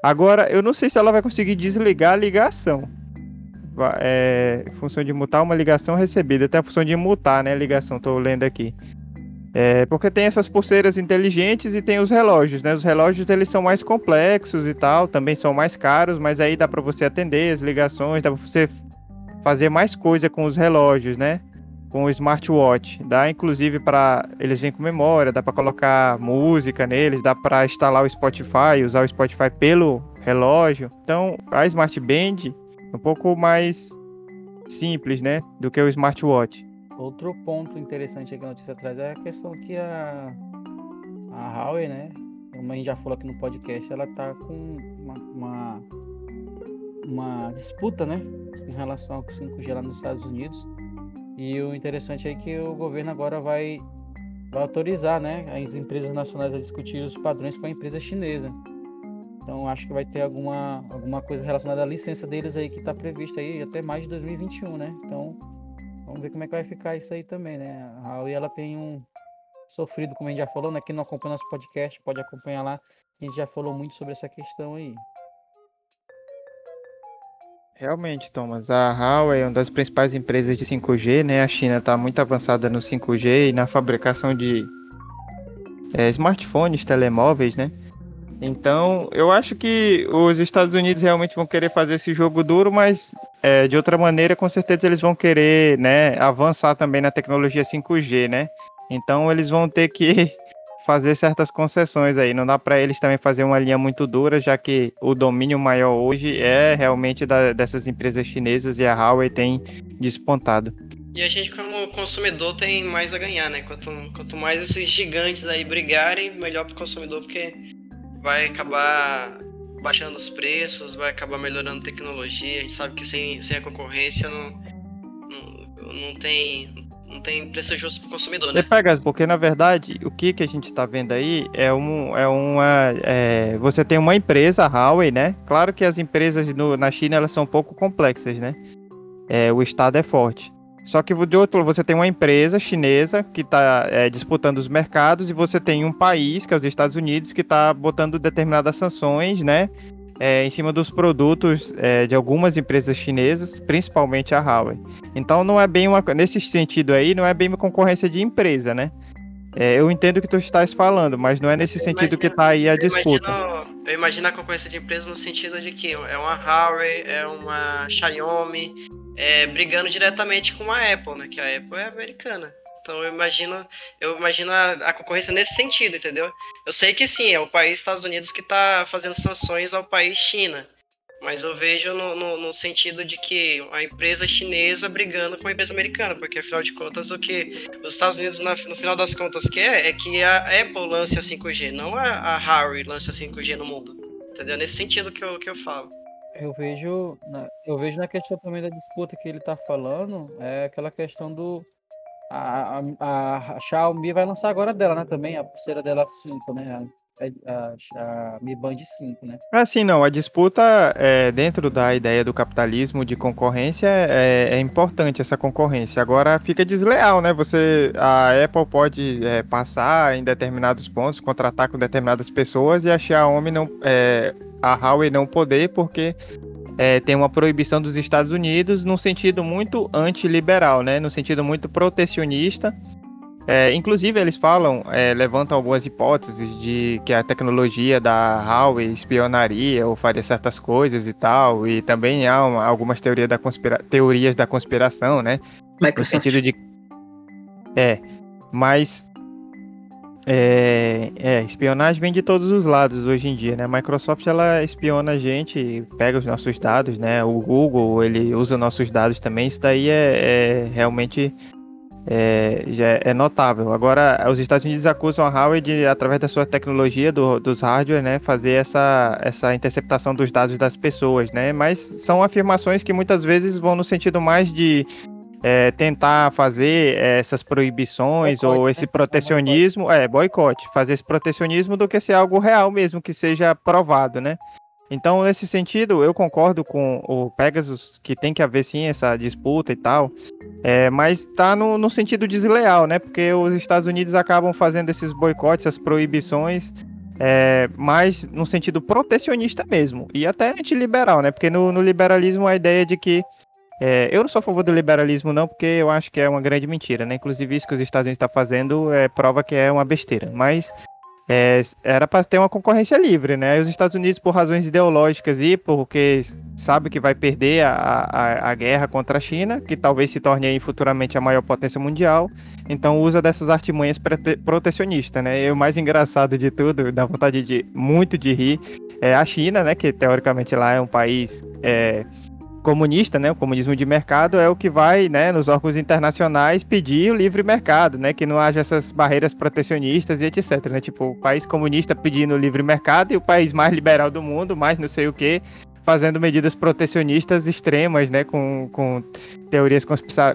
Agora eu não sei se ela vai conseguir desligar a ligação. É, função de mutar uma ligação recebida, até a função de mutar, né, ligação, tô lendo aqui. É, porque tem essas pulseiras inteligentes e tem os relógios, né? Os relógios eles são mais complexos e tal, também são mais caros, mas aí dá para você atender as ligações, dá para você fazer mais coisa com os relógios, né? Com o smartwatch, dá inclusive para eles vêm com memória, dá para colocar música neles, dá para instalar o Spotify, usar o Spotify pelo relógio. Então, a Smart Band um pouco mais simples, né, do que o smartwatch. Outro ponto interessante que a notícia traz é a questão que a, a Huawei, né? Como a gente já falou aqui no podcast, ela tá com uma, uma, uma disputa, né? Em relação ao 5G lá nos Estados Unidos. E o interessante é que o governo agora vai, vai autorizar, né? As empresas nacionais a discutir os padrões com a empresa chinesa. Então acho que vai ter alguma, alguma coisa relacionada à licença deles aí que está prevista aí até mais de 2021, né? Então Vamos ver como é que vai ficar isso aí também, né? A Huawei, ela tem um sofrido, como a gente já falou, né? Quem não acompanha nosso podcast, pode acompanhar lá. A gente já falou muito sobre essa questão aí. Realmente, Thomas, a Huawei é uma das principais empresas de 5G, né? A China está muito avançada no 5G e na fabricação de é, smartphones, telemóveis, né? Então, eu acho que os Estados Unidos realmente vão querer fazer esse jogo duro, mas é, de outra maneira, com certeza eles vão querer, né, avançar também na tecnologia 5G, né? Então, eles vão ter que [laughs] fazer certas concessões aí. Não dá para eles também fazer uma linha muito dura, já que o domínio maior hoje é realmente da, dessas empresas chinesas e a Huawei tem despontado. E a gente, como consumidor, tem mais a ganhar, né? Quanto, quanto mais esses gigantes aí brigarem, melhor pro consumidor, porque vai acabar baixando os preços, vai acabar melhorando a tecnologia. A gente sabe que sem, sem a concorrência não, não, não tem não tem preço justo para o consumidor, né? Pegas, porque na verdade o que, que a gente está vendo aí é, um, é uma. É, você tem uma empresa, a Huawei, né? Claro que as empresas no, na China elas são um pouco complexas, né? É, o Estado é forte. Só que de outro você tem uma empresa chinesa que está é, disputando os mercados e você tem um país, que é os Estados Unidos, que está botando determinadas sanções, né? É, em cima dos produtos é, de algumas empresas chinesas, principalmente a Huawei. Então não é bem uma. Nesse sentido aí, não é bem uma concorrência de empresa, né? É, eu entendo o que tu estás falando, mas não é nesse Eu sentido imagino- que está aí a Eu disputa. imagino, eu imagino a concorrência de empresas no sentido de que é uma Huawei, é uma Xiaomi, é, brigando diretamente com a Apple, né? Que a Apple é americana. Então eu imagino, eu imagino a, a concorrência nesse sentido, entendeu? Eu sei que sim, é o país Estados Unidos que está fazendo sanções ao país China. Mas eu vejo no, no, no sentido de que a empresa chinesa brigando com a empresa americana, porque afinal de contas o que os Estados Unidos na- no final das contas quer é que a Apple lance a 5G, não a, a Huawei lance a 5G no mundo. Entendeu? Nesse sentido que eu, que eu falo. Eu vejo, na, eu vejo na questão também da disputa que ele tá falando, é aquela questão do. A, a, a Xiaomi vai lançar agora dela, né? Também, a pulseira dela 5, né? A, a, Mi Band 5, né? Assim, não, a disputa é, dentro da ideia do capitalismo de concorrência é, é importante essa concorrência. Agora fica desleal, né? Você, a Apple pode é, passar em determinados pontos, contratar com determinadas pessoas e a Xiaomi não, é, a Huawei não poder porque é, tem uma proibição dos Estados Unidos num sentido muito antiliberal, né? No sentido muito protecionista. É, inclusive, eles falam, é, levantam algumas hipóteses de que a tecnologia da Huawei espionaria ou faria certas coisas e tal, e também há uma- algumas teorias da, conspira- teorias da conspiração, né? No Microsoft. sentido de. É, mas. É, é, espionagem vem de todos os lados hoje em dia, né? A Microsoft ela espiona a gente, pega os nossos dados, né? O Google ele usa nossos dados também. Isso daí é, é realmente é, já é notável. Agora, os Estados Unidos acusam a Huawei de, através da sua tecnologia do- dos hardware, né, fazer essa, essa interceptação dos dados das pessoas, né? Mas são afirmações que muitas vezes vão no sentido mais de é, tentar fazer é, essas proibições Boicote, ou né? esse protecionismo, é, boicote, fazer esse protecionismo do que ser algo real mesmo, que seja provado, né? Então, nesse sentido, eu concordo com o Pegasus que tem que haver sim essa disputa e tal, é, mas tá no, no sentido desleal, né? Porque os Estados Unidos acabam fazendo esses boicotes, essas proibições, é, no sentido protecionista mesmo, e até antiliberal, né? Porque no, no liberalismo a ideia de que É, eu não sou a favor do liberalismo, não, porque eu acho que é uma grande mentira, né? Inclusive, isso que os Estados Unidos estão tá fazendo é, prova que é uma besteira. Mas é, era para ter uma concorrência livre, né? Os Estados Unidos, por razões ideológicas e porque sabe que vai perder a, a, a guerra contra a China, que talvez se torne aí futuramente a maior potência mundial, então usa dessas artimanhas protecionistas, né? E o mais engraçado de tudo, dá vontade de muito de rir, é a China, né? Que teoricamente lá é um país. É, comunista, né, o comunismo de mercado é o que vai, né, nos órgãos internacionais pedir o livre mercado, né, que não haja essas barreiras protecionistas e etc, né, tipo, o país comunista pedindo o livre mercado e o país mais liberal do mundo, mais não sei o que, fazendo medidas protecionistas extremas, né, com, com teorias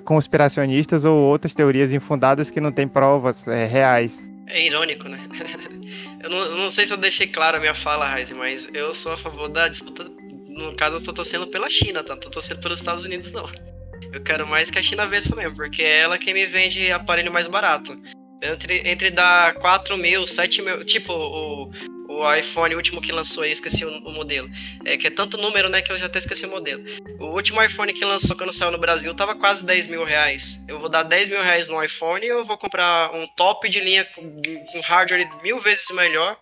conspiracionistas ou outras teorias infundadas que não têm provas é, reais. É irônico, né? [laughs] eu, não, eu não, sei se eu deixei claro a minha fala, Raiz, mas eu sou a favor da disputa no caso, eu tô torcendo pela China, tá? Não tô torcendo pelos Estados Unidos, não. Eu quero mais que a China vença mesmo, porque é ela quem me vende aparelho mais barato. Entre, entre dar 4 mil, 7 mil. Tipo, o, o iPhone último que lançou aí, esqueci o, o, modelo. É que é tanto número, né, que eu já até esqueci o modelo. O último iPhone que lançou quando saiu no Brasil tava quase 10 mil reais. Eu vou dar 10 mil reais no iPhone e eu vou comprar um top de linha com, com hardware mil vezes melhor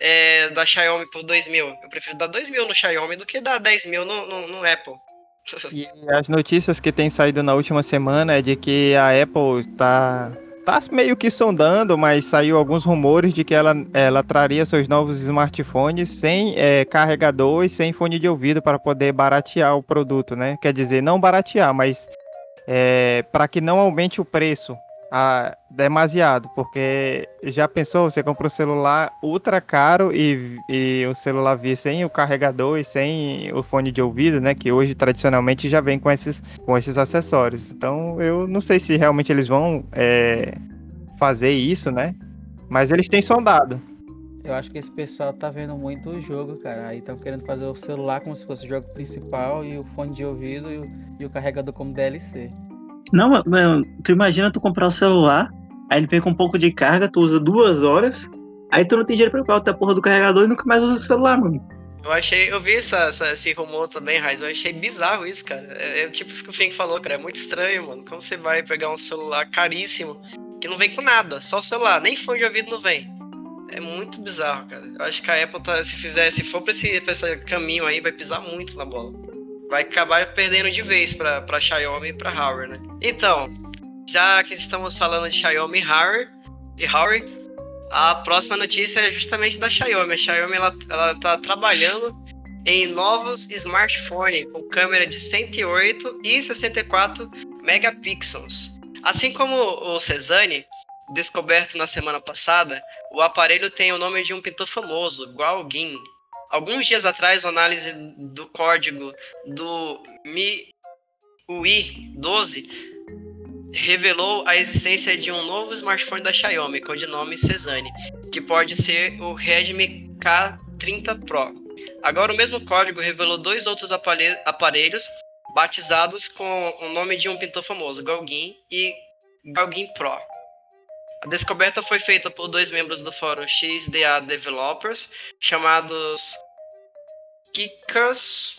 é, da Xiaomi por 2 mil. Eu prefiro dar 2 mil no Xiaomi do que dar 10 mil no, no, no Apple. E as notícias que têm saído na última semana é de que a Apple está tá meio que sondando, mas saiu alguns rumores de que ela, ela traria seus novos smartphones sem é, carregador e sem fone de ouvido para poder baratear o produto, né? Quer dizer, não baratear, mas é, para que não aumente o preço ah, demasiado, porque já pensou, você compra um celular ultra caro e, e o celular vir sem o carregador e sem o fone de ouvido, né? Que hoje tradicionalmente já vem com esses, com esses acessórios. Então eu não sei se realmente eles vão é, fazer isso, né? Mas eles têm sondado. Eu acho que esse pessoal tá vendo muito o jogo, cara. Aí estão querendo fazer o celular como se fosse o jogo principal e o fone de ouvido e o, e o carregador como DLC. Não, tu imagina tu comprar o celular, aí ele vem com um pouco de carga, tu usa duas horas, aí tu não tem dinheiro pra comprar a porra do carregador e nunca mais usa o celular, mano. Eu achei, eu vi essa, essa, esse rumor também, Raiz, eu achei bizarro isso, cara. É, é tipo isso que o Fink falou, cara, é muito estranho, mano. Como você vai pegar um celular caríssimo, que não vem com nada, só o celular, nem fone de ouvido não vem. É muito bizarro, cara. Eu acho que a Apple, tá, se fizer, se for pra esse, pra esse caminho aí, vai pisar muito na bola vai acabar perdendo de vez para Xiaomi e para Huawei, né? Então, já que estamos falando de Xiaomi e Huawei, e Huawei, a próxima notícia é justamente da Xiaomi. A Xiaomi ela, ela tá trabalhando em novos smartphones com câmera de 108 e 64 megapixels. Assim como o Cezanne, descoberto na semana passada, o aparelho tem o nome de um pintor famoso, Guo Alguns dias atrás, uma análise do código do MIUI 12 revelou a existência de um novo smartphone da Xiaomi, com o nome Cezanne, que pode ser o Redmi K30 Pro. Agora, o mesmo código revelou dois outros aparelhos batizados com o nome de um pintor famoso, Gauguin e Gauguin Pro. A descoberta foi feita por dois membros do fórum XDA Developers, chamados Kikas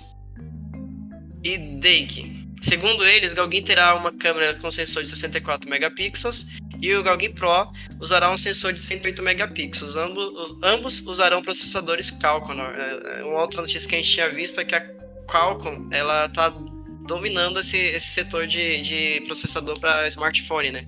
e Deiki. Segundo eles, Galguin terá uma câmera com sensor de 64 megapixels e o Galguin Pro usará um sensor de 108 megapixels. Ambos, ambos usarão processadores Qualcomm. É, é, uma outra notícia que a gente tinha visto é que a Qualcomm ela está dominando esse, esse setor de, de processador para smartphone, né?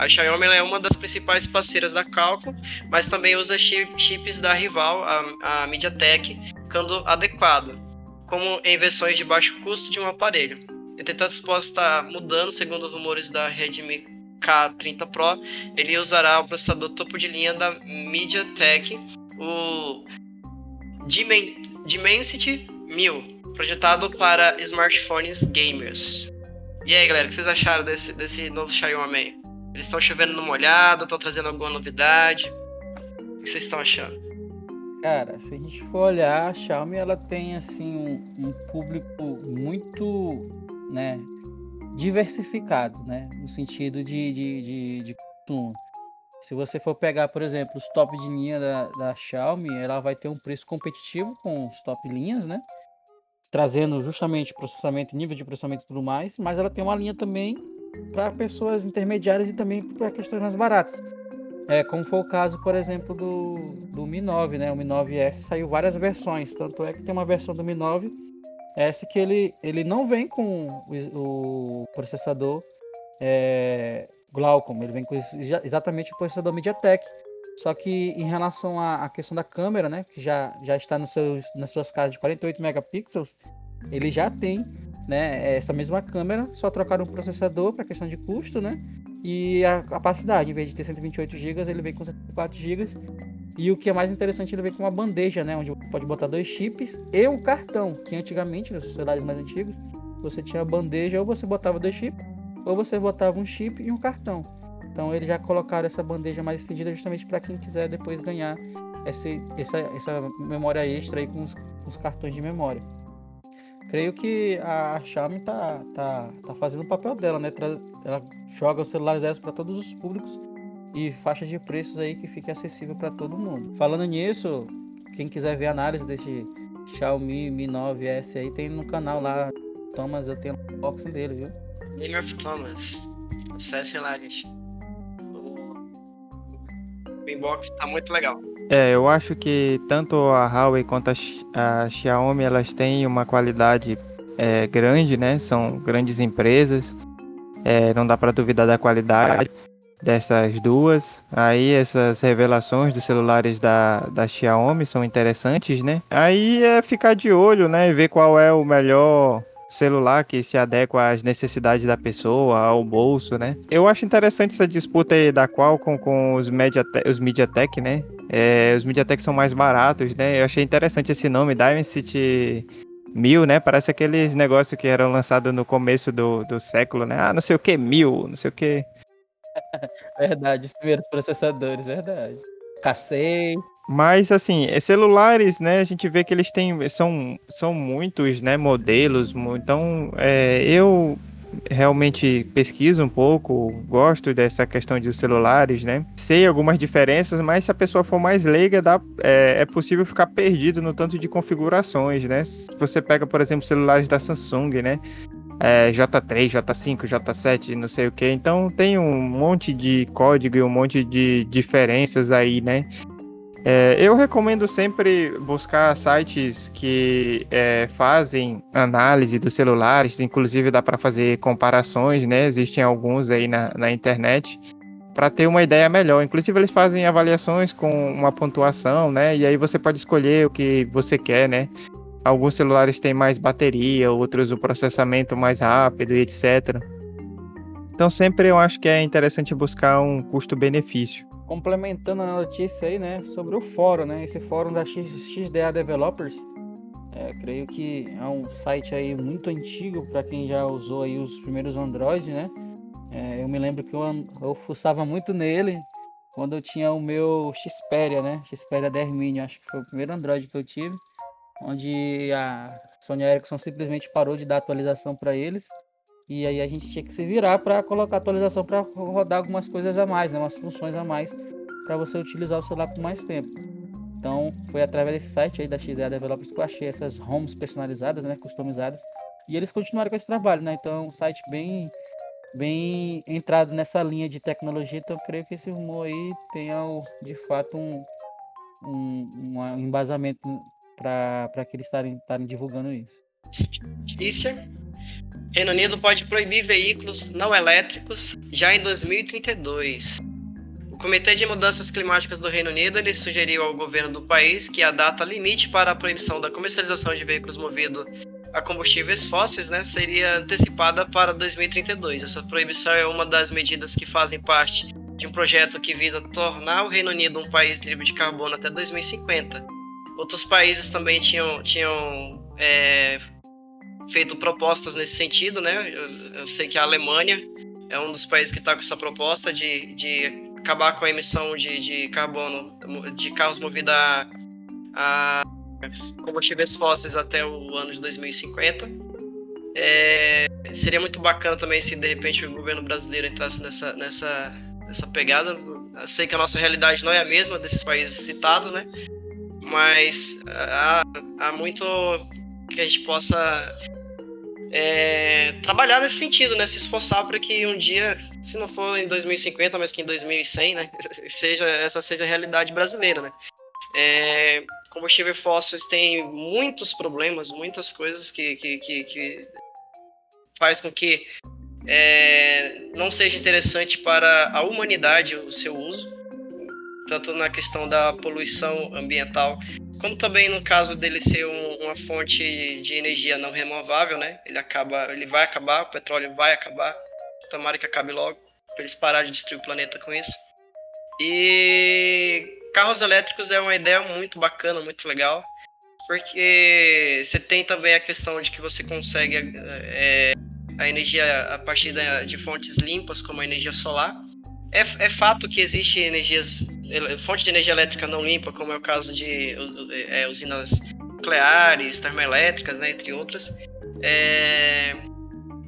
A Xiaomi é uma das principais parceiras da Qualcomm, mas também usa chip, chips da rival, a, a MediaTek, quando adequado, como em versões de baixo custo de um aparelho. Entretanto, isso pode estar mudando, segundo rumores da Redmi K30 Pro, ele usará o processador topo de linha da MediaTek, o Dimensity 1000, projetado para smartphones gamers. E aí, galera, o que vocês acharam desse, desse novo Xiaomi? Eles estão chovendo no molhado, estão trazendo alguma novidade? O que vocês estão achando? Cara, se a gente for olhar, a Xiaomi ela tem assim um, um público muito, né, diversificado, né, no sentido de, de, de, de consumo. Se você for pegar, por exemplo, os top de linha da, da Xiaomi, ela vai ter um preço competitivo com os top linhas, né? trazendo justamente processamento, nível de processamento e tudo mais, mas ela tem uma linha também para pessoas intermediárias e também para questões mais baratas. É, como foi o caso, por exemplo, do, do Mi 9, né? O Mi 9S saiu várias versões, tanto é que tem uma versão do Mi 9S que ele, ele não vem com o, o processador é, Glaucom, ele vem com exatamente o processador MediaTek. Só que em relação à, à questão da câmera, né, que já, já está nos seus, nas suas casas de 48 megapixels, ele já tem né, essa mesma câmera, só trocaram o processador para questão de custo, né? E a capacidade, em vez de ter 128 GB, ele vem com 104 GB. E o que é mais interessante, ele vem com uma bandeja, né? Onde pode botar dois chips e um cartão, que antigamente, nos celulares mais antigos, você tinha a bandeja, ou você botava dois chips, ou você botava um chip e um cartão. Então eles já colocaram essa bandeja mais estendida justamente para quem quiser depois ganhar essa, essa, essa memória extra aí com os, com os cartões de memória creio que a Xiaomi tá, tá, tá fazendo o papel dela, né? Ela joga os celulares dela para todos os públicos e faixas de preços aí que fique acessível para todo mundo. Falando nisso, quem quiser ver a análise desse Xiaomi Mi 9S aí, tem no canal lá, Thomas, eu tenho o unboxing dele, viu? Name of Thomas. Acessem lá, gente. O inbox tá muito legal. É, eu acho que tanto a Huawei quanto a, a Xiaomi elas têm uma qualidade é, grande, né? São grandes empresas. É, não dá para duvidar da qualidade dessas duas. Aí essas revelações dos celulares da, da Xiaomi são interessantes, né? Aí é ficar de olho, né? E ver qual é o melhor celular que se adequa às necessidades da pessoa, ao bolso, né? Eu acho interessante essa disputa aí da Qualcomm com os, Mediatek, os MediaTek, né? É, os MediaTek são mais baratos, né? Eu achei interessante esse nome, Dimensity 1000, né? Parece aqueles negócios que eram lançados no começo do, do século, né? Ah, não sei o que, mil, não sei o que. [laughs] verdade, os primeiros processadores, verdade. Cacei. Mas assim, é, celulares, né? A gente vê que eles têm são, são muitos, né? Modelos. Então, é, eu realmente pesquiso um pouco, gosto dessa questão de celulares, né? Sei algumas diferenças, mas se a pessoa for mais leiga, dá, é, é possível ficar perdido no tanto de configurações, né? Se você pega, por exemplo, celulares da Samsung, né? É, J3, J5, J7, não sei o que. Então tem um monte de código e um monte de diferenças aí, né? É, eu recomendo sempre buscar sites que é, fazem análise dos celulares, inclusive dá para fazer comparações, né? Existem alguns aí na, na internet para ter uma ideia melhor. Inclusive eles fazem avaliações com uma pontuação, né? E aí você pode escolher o que você quer, né? Alguns celulares têm mais bateria, outros o processamento mais rápido e etc. Então sempre eu acho que é interessante buscar um custo-benefício complementando a notícia aí, né, sobre o fórum, né, esse fórum da XDA Developers, é, creio que é um site aí muito antigo para quem já usou aí os primeiros Android, né, é, eu me lembro que eu, eu fuçava muito nele quando eu tinha o meu Xperia, né, Xperia 10 Mini, acho que foi o primeiro Android que eu tive, onde a Sony Ericsson simplesmente parou de dar atualização para eles e aí a gente tinha que se virar para colocar atualização para rodar algumas coisas a mais, né? umas funções a mais para você utilizar o celular por mais tempo. Então foi através desse site aí da XDA Developers que eu achei essas homes personalizadas, né, customizadas. E eles continuaram com esse trabalho, né? Então um site bem bem entrado nessa linha de tecnologia, então creio que esse rumor aí tenha de fato um, um, um embasamento para que eles estarem divulgando isso. Notícia Reino Unido pode proibir veículos não elétricos já em 2032. O Comitê de Mudanças Climáticas do Reino Unido ele sugeriu ao governo do país que a data limite para a proibição da comercialização de veículos movidos a combustíveis fósseis né, seria antecipada para 2032. Essa proibição é uma das medidas que fazem parte de um projeto que visa tornar o Reino Unido um país livre de carbono até 2050. Outros países também tinham, tinham é, feito propostas nesse sentido, né? Eu, eu sei que a Alemanha é um dos países que está com essa proposta de, de acabar com a emissão de, de carbono de carros movidos a, a combustíveis fósseis até o ano de 2050. É, seria muito bacana também se de repente o governo brasileiro entrasse nessa, nessa, nessa pegada. Eu sei que a nossa realidade não é a mesma desses países citados, né? Mas há, há muito que a gente possa é, trabalhar nesse sentido, né? Se esforçar para que um dia, se não for em 2050, mas que em 2100, né? [laughs] Seja, essa seja a realidade brasileira, né? É, combustível fósseis tem muitos problemas, muitas coisas que, que, que, que faz com que é, não seja interessante para a humanidade o seu uso, tanto na questão da poluição ambiental, como também no caso dele ser um, uma fonte de energia não renovável, né? Ele acaba, ele vai acabar, o petróleo vai acabar. Tomara que acabe logo, para eles pararem de destruir o planeta com isso. E carros elétricos é uma ideia muito bacana, muito legal, porque você tem também a questão de que você consegue é, a energia a partir de fontes limpas, como a energia solar. É, é fato que existe energias, fonte de energia elétrica não limpa, como é o caso de é, usinas nucleares, termoelétricas, né, entre outras. É,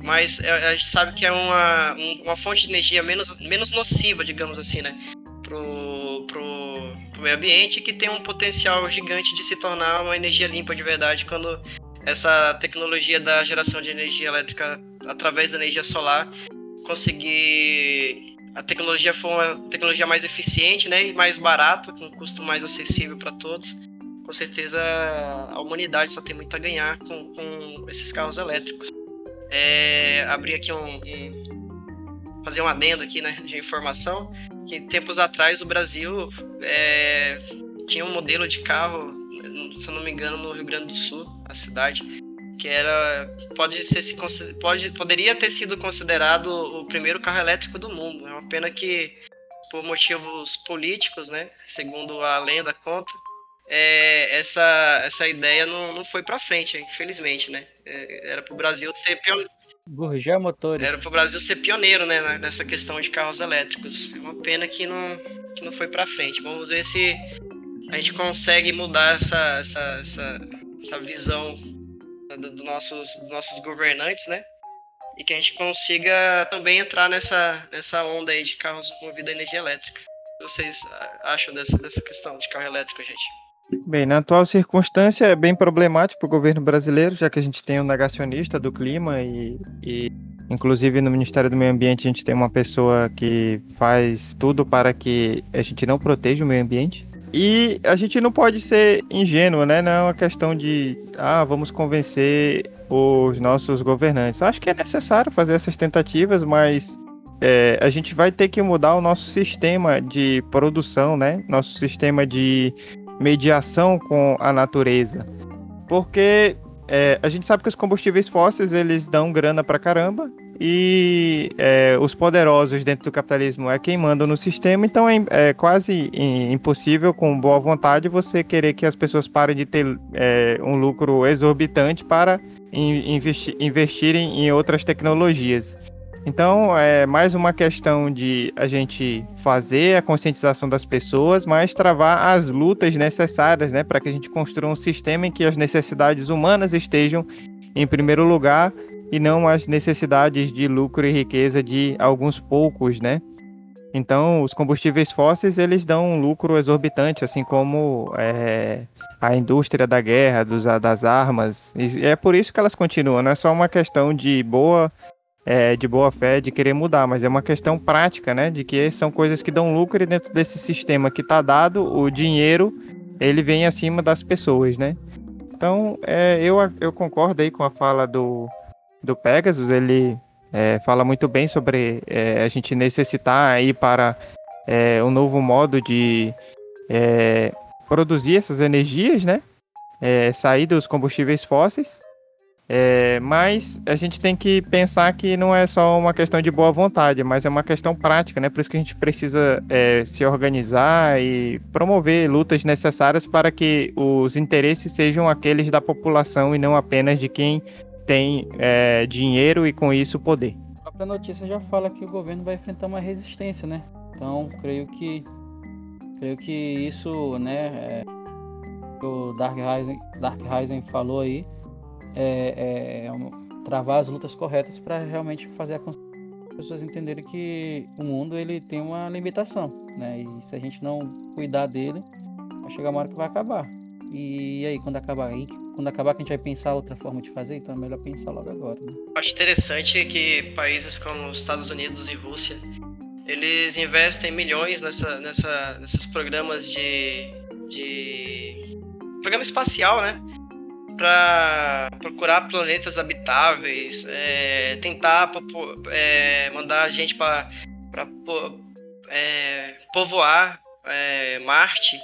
mas a gente sabe que é uma, uma fonte de energia menos, menos nociva, digamos assim, né, pro, pro, pro meio ambiente, que tem um potencial gigante de se tornar uma energia limpa de verdade quando essa tecnologia da geração de energia elétrica através da energia solar conseguir a tecnologia for uma tecnologia mais eficiente, né, e mais barata, com um custo mais acessível para todos, com certeza a humanidade só tem muito a ganhar com, com esses carros elétricos. É, abrir aqui um, um, fazer um adendo aqui, né, de informação, que tempos atrás o Brasil é, tinha um modelo de carro, se não me engano, no Rio Grande do Sul, a cidade, que era pode ser se pode poderia ter sido considerado o primeiro carro elétrico do mundo. É uma pena que por motivos políticos, né, segundo a lenda conta, é, essa essa ideia não, não foi para frente, infelizmente, né? É, era para o Brasil ser pioneiro. Gurgel Motores. Era para o Brasil ser pioneiro, né, nessa questão de carros elétricos. É uma pena que não que não foi para frente. Vamos ver se a gente consegue mudar essa essa, essa, essa visão dos do nossos, nossos governantes, né? E que a gente consiga também entrar nessa, nessa onda aí de carros movidos a energia elétrica. O que vocês acham dessa, dessa questão de carro elétrico, gente? Bem, na atual circunstância é bem problemático para o governo brasileiro, já que a gente tem um negacionista do clima e, e, inclusive no Ministério do Meio Ambiente a gente tem uma pessoa que faz tudo para que a gente não proteja o meio ambiente. E a gente não pode ser ingênuo, né? Não é uma questão de, ah, vamos convencer os nossos governantes. Acho que é necessário fazer essas tentativas, mas é, a gente vai ter que mudar o nosso sistema de produção, né? Nosso sistema de mediação com a natureza. Porque é, a gente sabe que os combustíveis fósseis eles dão grana pra caramba e é, os poderosos dentro do capitalismo é quem manda no sistema, então é, é, quase impossível, com boa vontade, você querer que as pessoas parem de ter é, um lucro exorbitante para investi investirem em outras tecnologias. Então, é mais uma questão de a gente fazer a conscientização das pessoas, mas travar as lutas necessárias, né, para que a gente construa um sistema em que as necessidades humanas estejam em primeiro lugar e não as necessidades de lucro e riqueza de alguns poucos, né? Então, os combustíveis fósseis eles dão um lucro exorbitante, assim como é, a indústria da guerra, dos, das armas. E é por isso que elas continuam. Não é só uma questão de boa, é, de boa fé, de querer mudar, mas é uma questão prática, né? De que são coisas que dão lucro e dentro desse sistema que está dado, o dinheiro ele vem acima das pessoas, né? Então, é, eu, eu concordo aí com a fala do, do Pegasus, ele é, fala muito bem sobre é, a gente necessitar aí para é, um novo modo de é, produzir essas energias, né? É, sair dos combustíveis fósseis. É, mas a gente tem que pensar que não é só uma questão de boa vontade, mas é uma questão prática, né? Por isso que a gente precisa se organizar e promover lutas necessárias para que os interesses sejam aqueles da população e não apenas de quem tem é, dinheiro e com isso poder. A própria notícia já fala que o governo vai enfrentar uma resistência, né? Então, creio que creio que isso, né, é, o Dark Rising, Dark Rising falou aí, é, é travar as lutas corretas para realmente fazer as pessoas entenderem que o mundo ele tem uma limitação, né? E se a gente não cuidar dele, vai chegar uma hora que vai acabar. E aí, quando acabar aí, quando acabar a gente vai pensar outra forma de fazer, então é melhor pensar logo agora. Né? Acho interessante que países como os Estados Unidos e Rússia, eles investem milhões nessa, nessa, nesses programas de, de programa espacial, né? Para procurar planetas habitáveis, é, tentar é, mandar gente para é, povoar é, Marte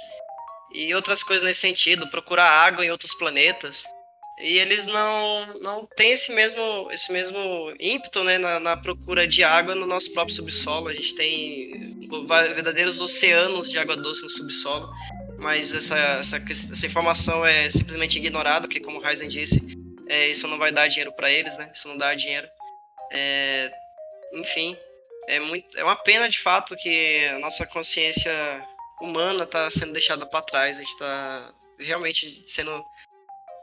e outras coisas nesse sentido, procurar água em outros planetas. E eles não, não têm esse mesmo, esse mesmo ímpeto né, na, na procura de água no nosso próprio subsolo. A gente tem verdadeiros oceanos de água doce no subsolo, mas essa, essa, essa informação é simplesmente ignorada, porque, como Ryzen disse, é, isso não vai dar dinheiro para eles, né? Isso não dá dinheiro. É, enfim, é, muito, é uma pena de fato que a nossa consciência humana está sendo deixada para trás. A gente está realmente sendo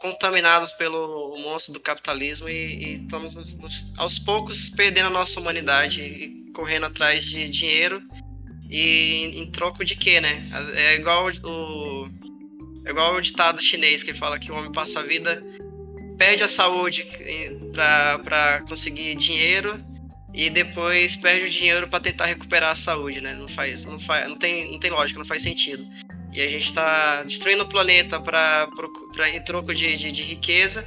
contaminados pelo monstro do capitalismo e, estamos aos poucos perdendo a nossa humanidade e correndo atrás de dinheiro e em troco de quê, né? É igual o é igual o ditado chinês que fala que o homem passa a vida perde a saúde para conseguir dinheiro e depois perde o dinheiro para tentar recuperar a saúde, né? Não faz, não faz, não tem, não tem lógica, não faz sentido. E a gente está destruindo o planeta para em troco de, de, de, riqueza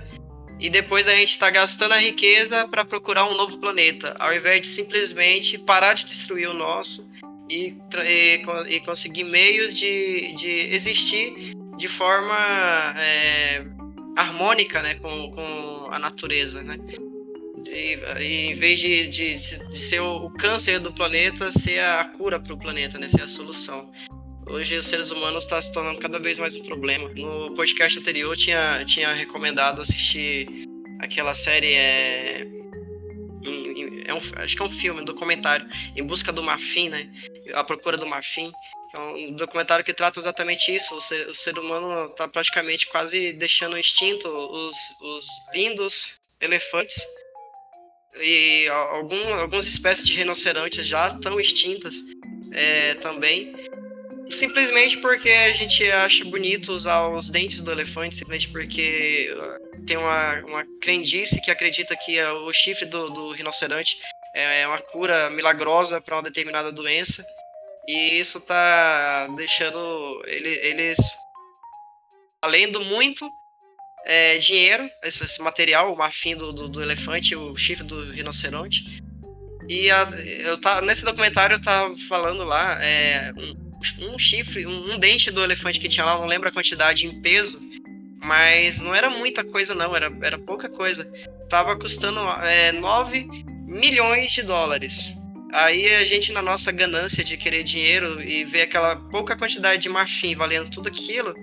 e depois a gente está gastando a riqueza para procurar um novo planeta, ao invés de simplesmente parar de destruir o nosso e, e, e conseguir meios de, de existir de forma é, harmônica, né, com, com a natureza, né? E, e, em vez de, de, de ser o, câncer do planeta, ser a cura para o planeta, né? Ser a solução. Hoje os seres humanos estão tá se tornando cada vez mais um problema. No podcast anterior tinha, tinha recomendado assistir aquela série é, é um, acho que é um filme, um documentário, Em Busca do Marfim, né? A Procura do Marfim. É um documentário que trata exatamente isso. O ser, o ser humano está praticamente quase deixando extinto os, os lindos elefantes e algum, algumas espécies de rinocerontes já estão extintas é, também. Simplesmente porque a gente acha bonito usar os dentes do elefante, simplesmente porque uh, tem uma, uma crendice que acredita que uh, o chifre do, do rinoceronte é uma cura milagrosa para uma determinada doença. E isso tá deixando ele, eles além muito é, dinheiro, esse, esse, material, o marfim do, do, do, elefante, o chifre do rinoceronte. E a, eu tá, nesse documentário eu tava falando lá, é, um, um, chifre, um, um, dente do elefante que tinha lá, não lembro a quantidade em peso, mas não era muita coisa não, era, era pouca coisa. Tava custando é, 9 milhões de dólares. Aí a gente, na nossa ganância de querer dinheiro e ver aquela pouca quantidade de marfim valendo tudo aquilo,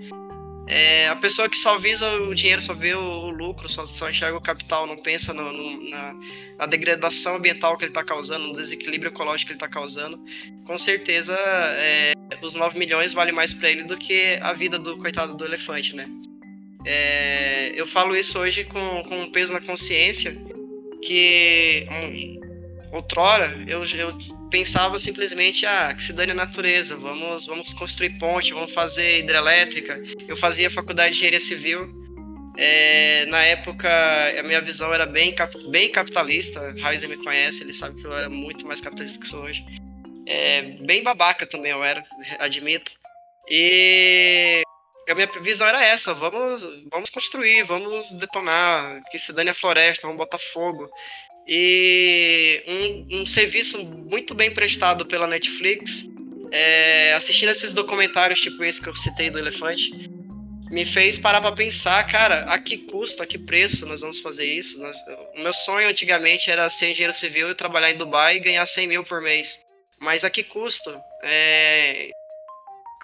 é, a pessoa que só visa o dinheiro, só vê o, lucro, só, só, enxerga o capital, não pensa no, no, na, na, degradação ambiental que ele está causando, no desequilíbrio ecológico que ele está causando, com certeza é, os 9 milhões vale mais para ele do que a vida do coitado do elefante, né? É, eu falo isso hoje com, com um peso na consciência que um, outrora eu, eu pensava simplesmente, ah, que se dane a natureza, vamos, vamos construir ponte, vamos fazer hidrelétrica. Eu fazia faculdade de engenharia civil. É, na época, a minha visão era bem, bem capitalista. Raizen me conhece, ele sabe que eu era muito mais capitalista que sou hoje. É, bem babaca também eu era, admito. E a minha visão era essa: vamos, vamos construir, vamos detonar, que se dane a floresta, vamos botar fogo. E um, um serviço muito bem prestado pela Netflix, é, assistindo esses documentários tipo esse que eu citei do elefante, me fez parar para pensar, cara, a que custo, a que preço nós vamos fazer isso? Nós, o meu sonho antigamente era ser engenheiro civil e trabalhar em Dubai e ganhar 100 mil por mês. Mas a que custo? É,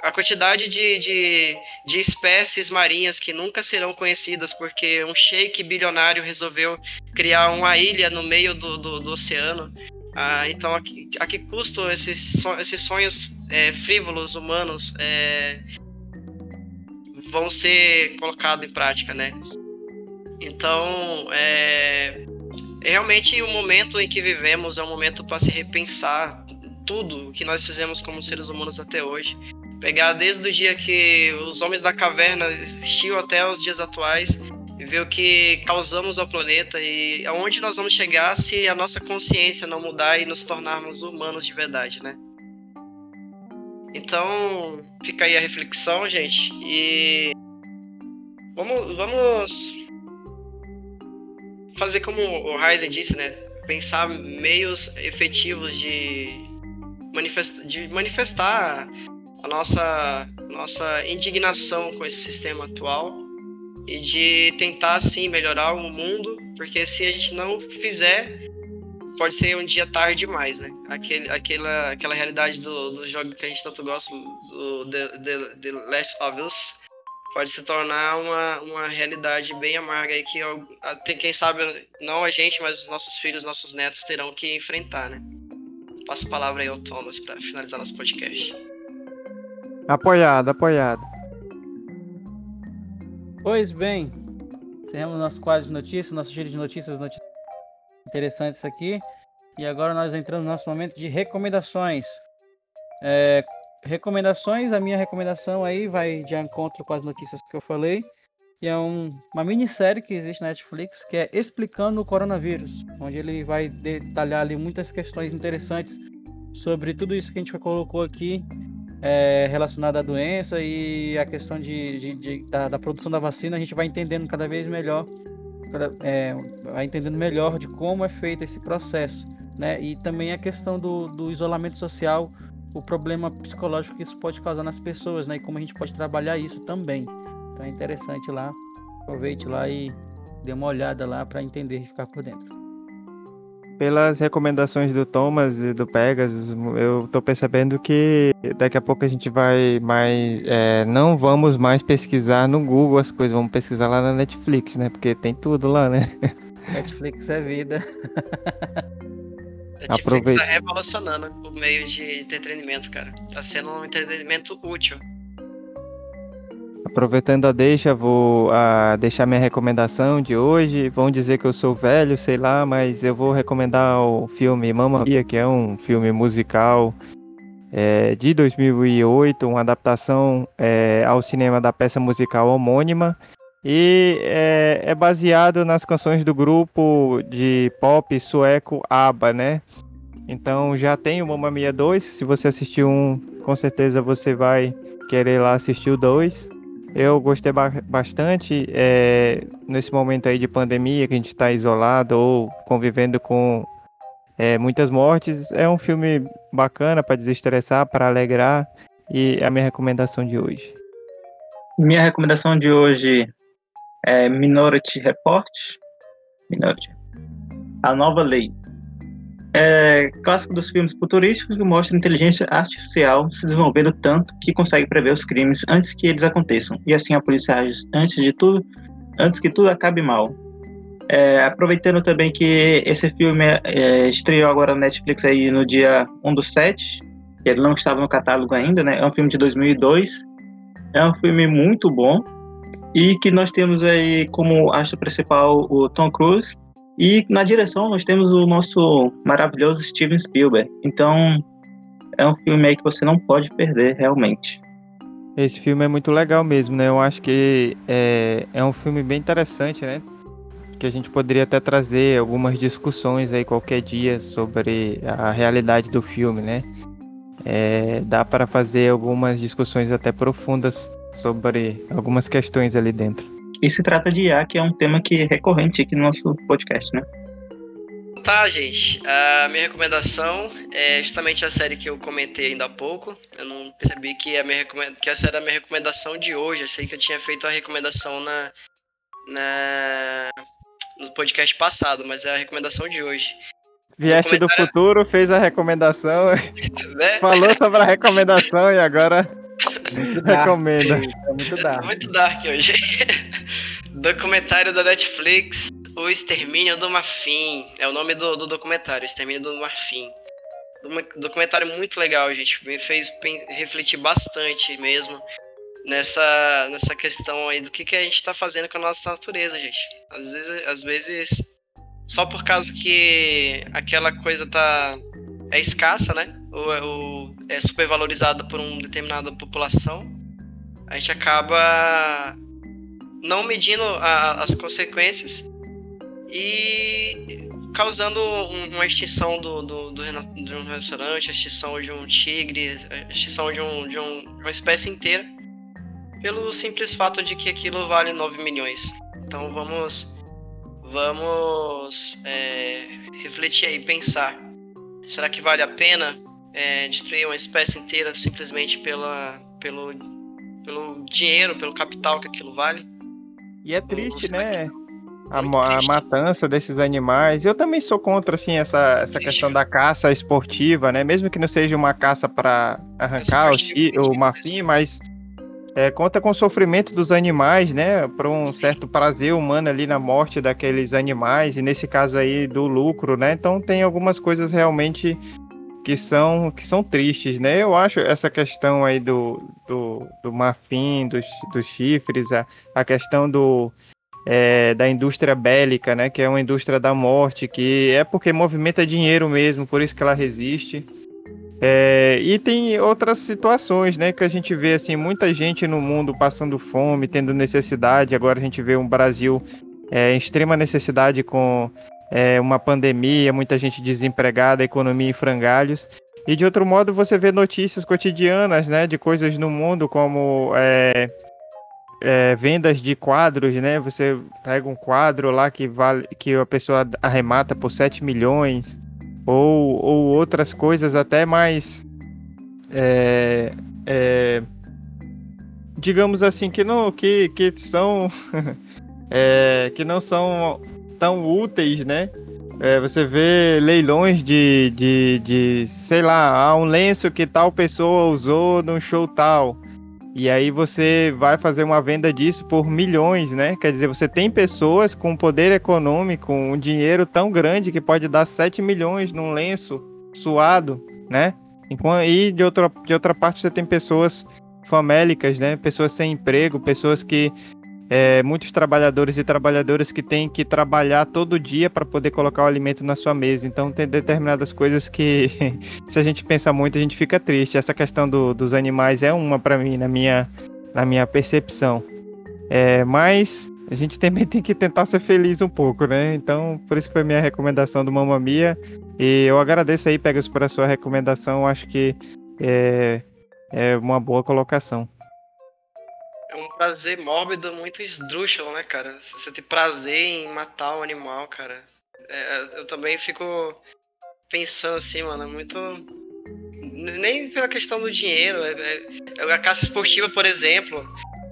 a quantidade de, de, de, espécies marinhas que nunca serão conhecidas porque um sheik bilionário resolveu criar uma ilha no meio do, do, do oceano. Ah, então, a que, a que custo esses, esses sonhos é, frívolos humanos é, vão ser colocados em prática, né? Então, é, realmente o momento em que vivemos é um momento para se repensar tudo que nós fizemos como seres humanos até hoje pegar desde o dia que os homens da caverna existiam até os dias atuais e ver o que causamos ao planeta e aonde nós vamos chegar se a nossa consciência não mudar e nos tornarmos humanos de verdade, né? Então, fica aí a reflexão, gente, e vamos, vamos fazer como o Ryzen disse, né? Pensar meios efetivos de, manifestar, de manifestar a nossa, nossa indignação com esse sistema atual e de tentar, sim, melhorar o mundo, porque se a gente não fizer, pode ser um dia tarde demais, né? Aquele, aquela, aquela realidade do, do jogo que a gente tanto gosta, do The, The, The Last of Us, pode se tornar uma, uma realidade bem amarga aí que tem quem sabe não a gente, mas nossos filhos, nossos netos terão que enfrentar, né? Passo a palavra aí ao Thomas para finalizar nosso podcast. Apoiado, apoiado. Pois bem, encerramos nosso quadro de notícias, nosso giro de notícias, notícias interessantes aqui. E agora nós entramos no nosso momento de recomendações. É, recomendações, a minha recomendação aí vai de encontro com as notícias que eu falei. E é um, uma minissérie que existe na Netflix que é Explicando o Coronavírus, onde ele vai detalhar ali muitas questões interessantes sobre tudo isso que a gente colocou aqui é, relacionado à doença e a questão de, de, de da, da, produção da vacina. A gente vai entendendo cada vez melhor, é, vai entendendo melhor de como é feito esse processo, né? E também a questão do, do isolamento social o problema psicológico que isso pode causar nas pessoas, né? E como a gente pode trabalhar isso também. Então é interessante lá, aproveite lá e dê uma olhada lá para entender e ficar por dentro. Pelas recomendações do Thomas e do Pegasus, eu estou percebendo que daqui a pouco a gente vai mais. É, não vamos mais pesquisar no Google as coisas, vamos pesquisar lá na Netflix, né? Porque tem tudo lá, né? Netflix é vida. A Netflix Aproveita. tá revolucionando o meio de entretenimento, cara. Tá sendo um entretenimento útil. Aproveitando a deixa, vou uh, deixar minha recomendação de hoje. Vão dizer que eu sou velho, sei lá, mas eu vou recomendar o filme Mamma Mia, que é um filme musical é, de 2008, uma adaptação é, ao cinema da peça musical homônima. E é, é, baseado nas canções do grupo de pop sueco ABBA, né? Então já tem o Mamma Mia 2. Se você assistiu um, com certeza você vai querer lá assistir o 2. Eu gostei ba bastante é, nesse momento aí de pandemia que a gente está isolado ou convivendo com é, muitas mortes. É um filme bacana para desestressar, para alegrar e é a minha recomendação de hoje. Minha recomendação de hoje é Minority Report, Minority, a nova lei. É clássico dos filmes futurísticos que mostra inteligência artificial se desenvolvendo tanto que consegue prever os crimes antes que eles aconteçam e assim a polícia age antes de tudo, antes que tudo acabe mal. É, aproveitando também que esse filme é, estreou agora na Netflix aí no dia 1 do 7, ele não estava no catálogo ainda, né? É um filme de 2002. É um filme muito bom e que nós temos aí como astro principal o Tom Cruise e na direção nós temos o nosso maravilhoso Steven Spielberg. Então é um filme aí que você não pode perder realmente. Esse filme é muito legal mesmo, né? Eu acho que é, é um filme bem interessante, né? Que a gente poderia até trazer algumas discussões aí qualquer dia sobre a realidade do filme, né? É, dá para fazer algumas discussões até profundas sobre algumas questões ali dentro. E se trata de IA, que é um tema que é recorrente aqui no nosso podcast, né? Tá, gente. A minha recomendação é justamente a série que eu comentei ainda há pouco. Eu não percebi que, a minha recomend... que essa era a minha recomendação de hoje. Eu sei que eu tinha feito a recomendação na, na... no podcast passado, mas é a recomendação de hoje. Vieste do futuro, fez a recomendação, [laughs] né? falou sobre a recomendação e agora muito Recomenda. É muito dark. muito dark hoje. [laughs] documentário da Netflix, O Extermínio do Marfim. É o nome do, do documentário, Extermínio do Marfim. documentário muito legal, gente. Me fez refletir bastante mesmo nessa, nessa questão aí do que, que a gente está fazendo com a nossa natureza, gente. Às vezes, às vezes, só por causa que aquela coisa tá é escassa, né? Ou, ou é supervalorizada por uma determinada população, a gente acaba não medindo a- as consequências e causando um- uma extinção do, do, do de um restaurante, a extinção de um tigre, a extinção de, um, de, um- de uma espécie inteira, pelo simples fato de que aquilo vale 9 milhões. Então vamos vamos é, refletir aí, pensar. Será que vale a pena é, destruir uma espécie inteira simplesmente pela, pelo, pelo dinheiro, pelo capital que aquilo vale? E é triste, né? A, a matança desses animais. Eu também sou contra, assim, essa, essa questão da caça esportiva, né? Mesmo que não seja uma caça para arrancar o, chi- o marfim, mas é, conta com o sofrimento dos animais, né? Para um certo prazer humano ali na morte daqueles animais, e nesse caso aí do lucro, né? Então tem algumas coisas realmente que são, que são tristes, né? Eu acho essa questão aí do, do, do marfim, dos, dos chifres, a, a questão do, é, da indústria bélica, né? Que é uma indústria da morte, que é porque movimenta dinheiro mesmo, por isso que ela resiste. É, e tem outras situações, né? Que a gente vê assim, muita gente no mundo passando fome, tendo necessidade. Agora a gente vê um Brasil é, em extrema necessidade com é, uma pandemia, muita gente desempregada, economia em frangalhos. E de outro modo você vê notícias cotidianas, né? De coisas no mundo como é, é, vendas de quadros, né? Você pega um quadro lá que vale, que a pessoa arremata por 7 milhões, ou, ou outras coisas até mais, é, é, digamos assim, que não, que, que são, [laughs] é, que não são tão úteis, né? É, você vê leilões de, de, de, sei lá, ah, um lenço que tal pessoa usou num show tal. E aí você vai fazer uma venda disso por milhões, né? Quer dizer, você tem pessoas com poder econômico, um dinheiro tão grande que pode dar 7 milhões num lenço suado, né? E de outra, de outra parte você tem pessoas famélicas, né? Pessoas sem emprego, pessoas que é, muitos trabalhadores e trabalhadoras que têm que trabalhar todo dia para poder colocar o alimento na sua mesa. Então tem determinadas coisas que, [laughs] se a gente pensa muito, a gente fica triste. Essa questão do- dos animais é uma para mim, na minha, na minha percepção. É, mas a gente também [laughs] tem que tentar ser feliz um pouco, né? Então, por isso foi minha recomendação do Mamma Mia. E eu agradeço aí, Pegas, por a sua recomendação. Acho que é, é uma boa colocação. É um prazer mórbido muito esdrúxulo, né, cara? Você tem prazer em matar um animal, cara. É, eu também fico pensando assim, mano, é muito. Nem pela questão do dinheiro. É, é- a caça esportiva, por exemplo.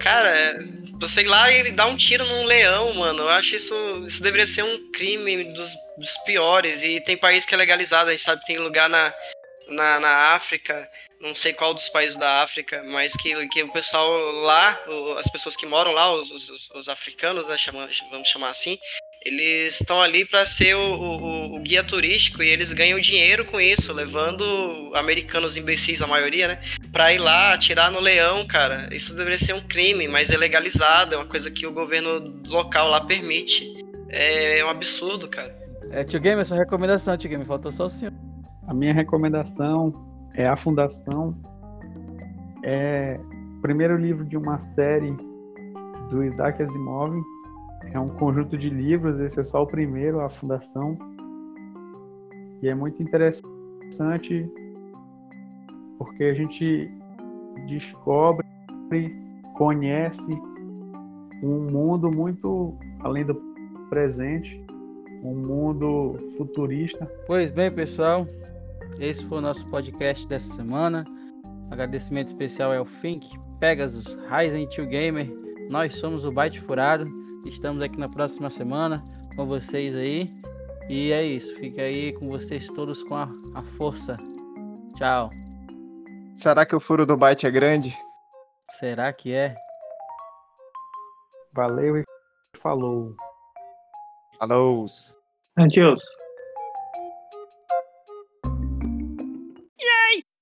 Cara, é, você ir lá e dar um tiro num leão, mano. Eu acho isso. Isso deveria ser um crime dos, dos piores. E tem país que é legalizado, a gente sabe que tem lugar na, na, na África não sei qual dos países da África, mas que, que o pessoal lá, o- as pessoas que moram lá, os, os, os africanos, né, chama- vamos chamar assim, eles estão ali para ser o, o- o guia turístico e eles ganham dinheiro com isso, levando americanos imbecis, a maioria, né, para ir lá atirar no leão, cara. Isso deveria ser um crime, mas é legalizado, é uma coisa que o governo local lá permite. É um absurdo, cara. É, tio Gamer, sua recomendação, tio Gamer. Faltou só o senhor. A minha recomendação é A Fundação. É o primeiro livro de uma série do Isaac Asimov. É um conjunto de livros, esse é só o primeiro, A Fundação. E é muito interessante porque a gente descobre, conhece um mundo muito além do presente, um mundo futurista Pois bem, pessoal, esse foi o nosso podcast dessa semana. Agradecimento especial ao Fink, Pegasus, Ryzen 2 Gamer. Nós somos o Byte Furado. Estamos aqui na próxima semana com vocês aí. E é isso, fica aí com vocês todos com a, a força. Tchau. Será que o furo do byte é grande? Será que é? Valeu e falou. Falou! Adiós.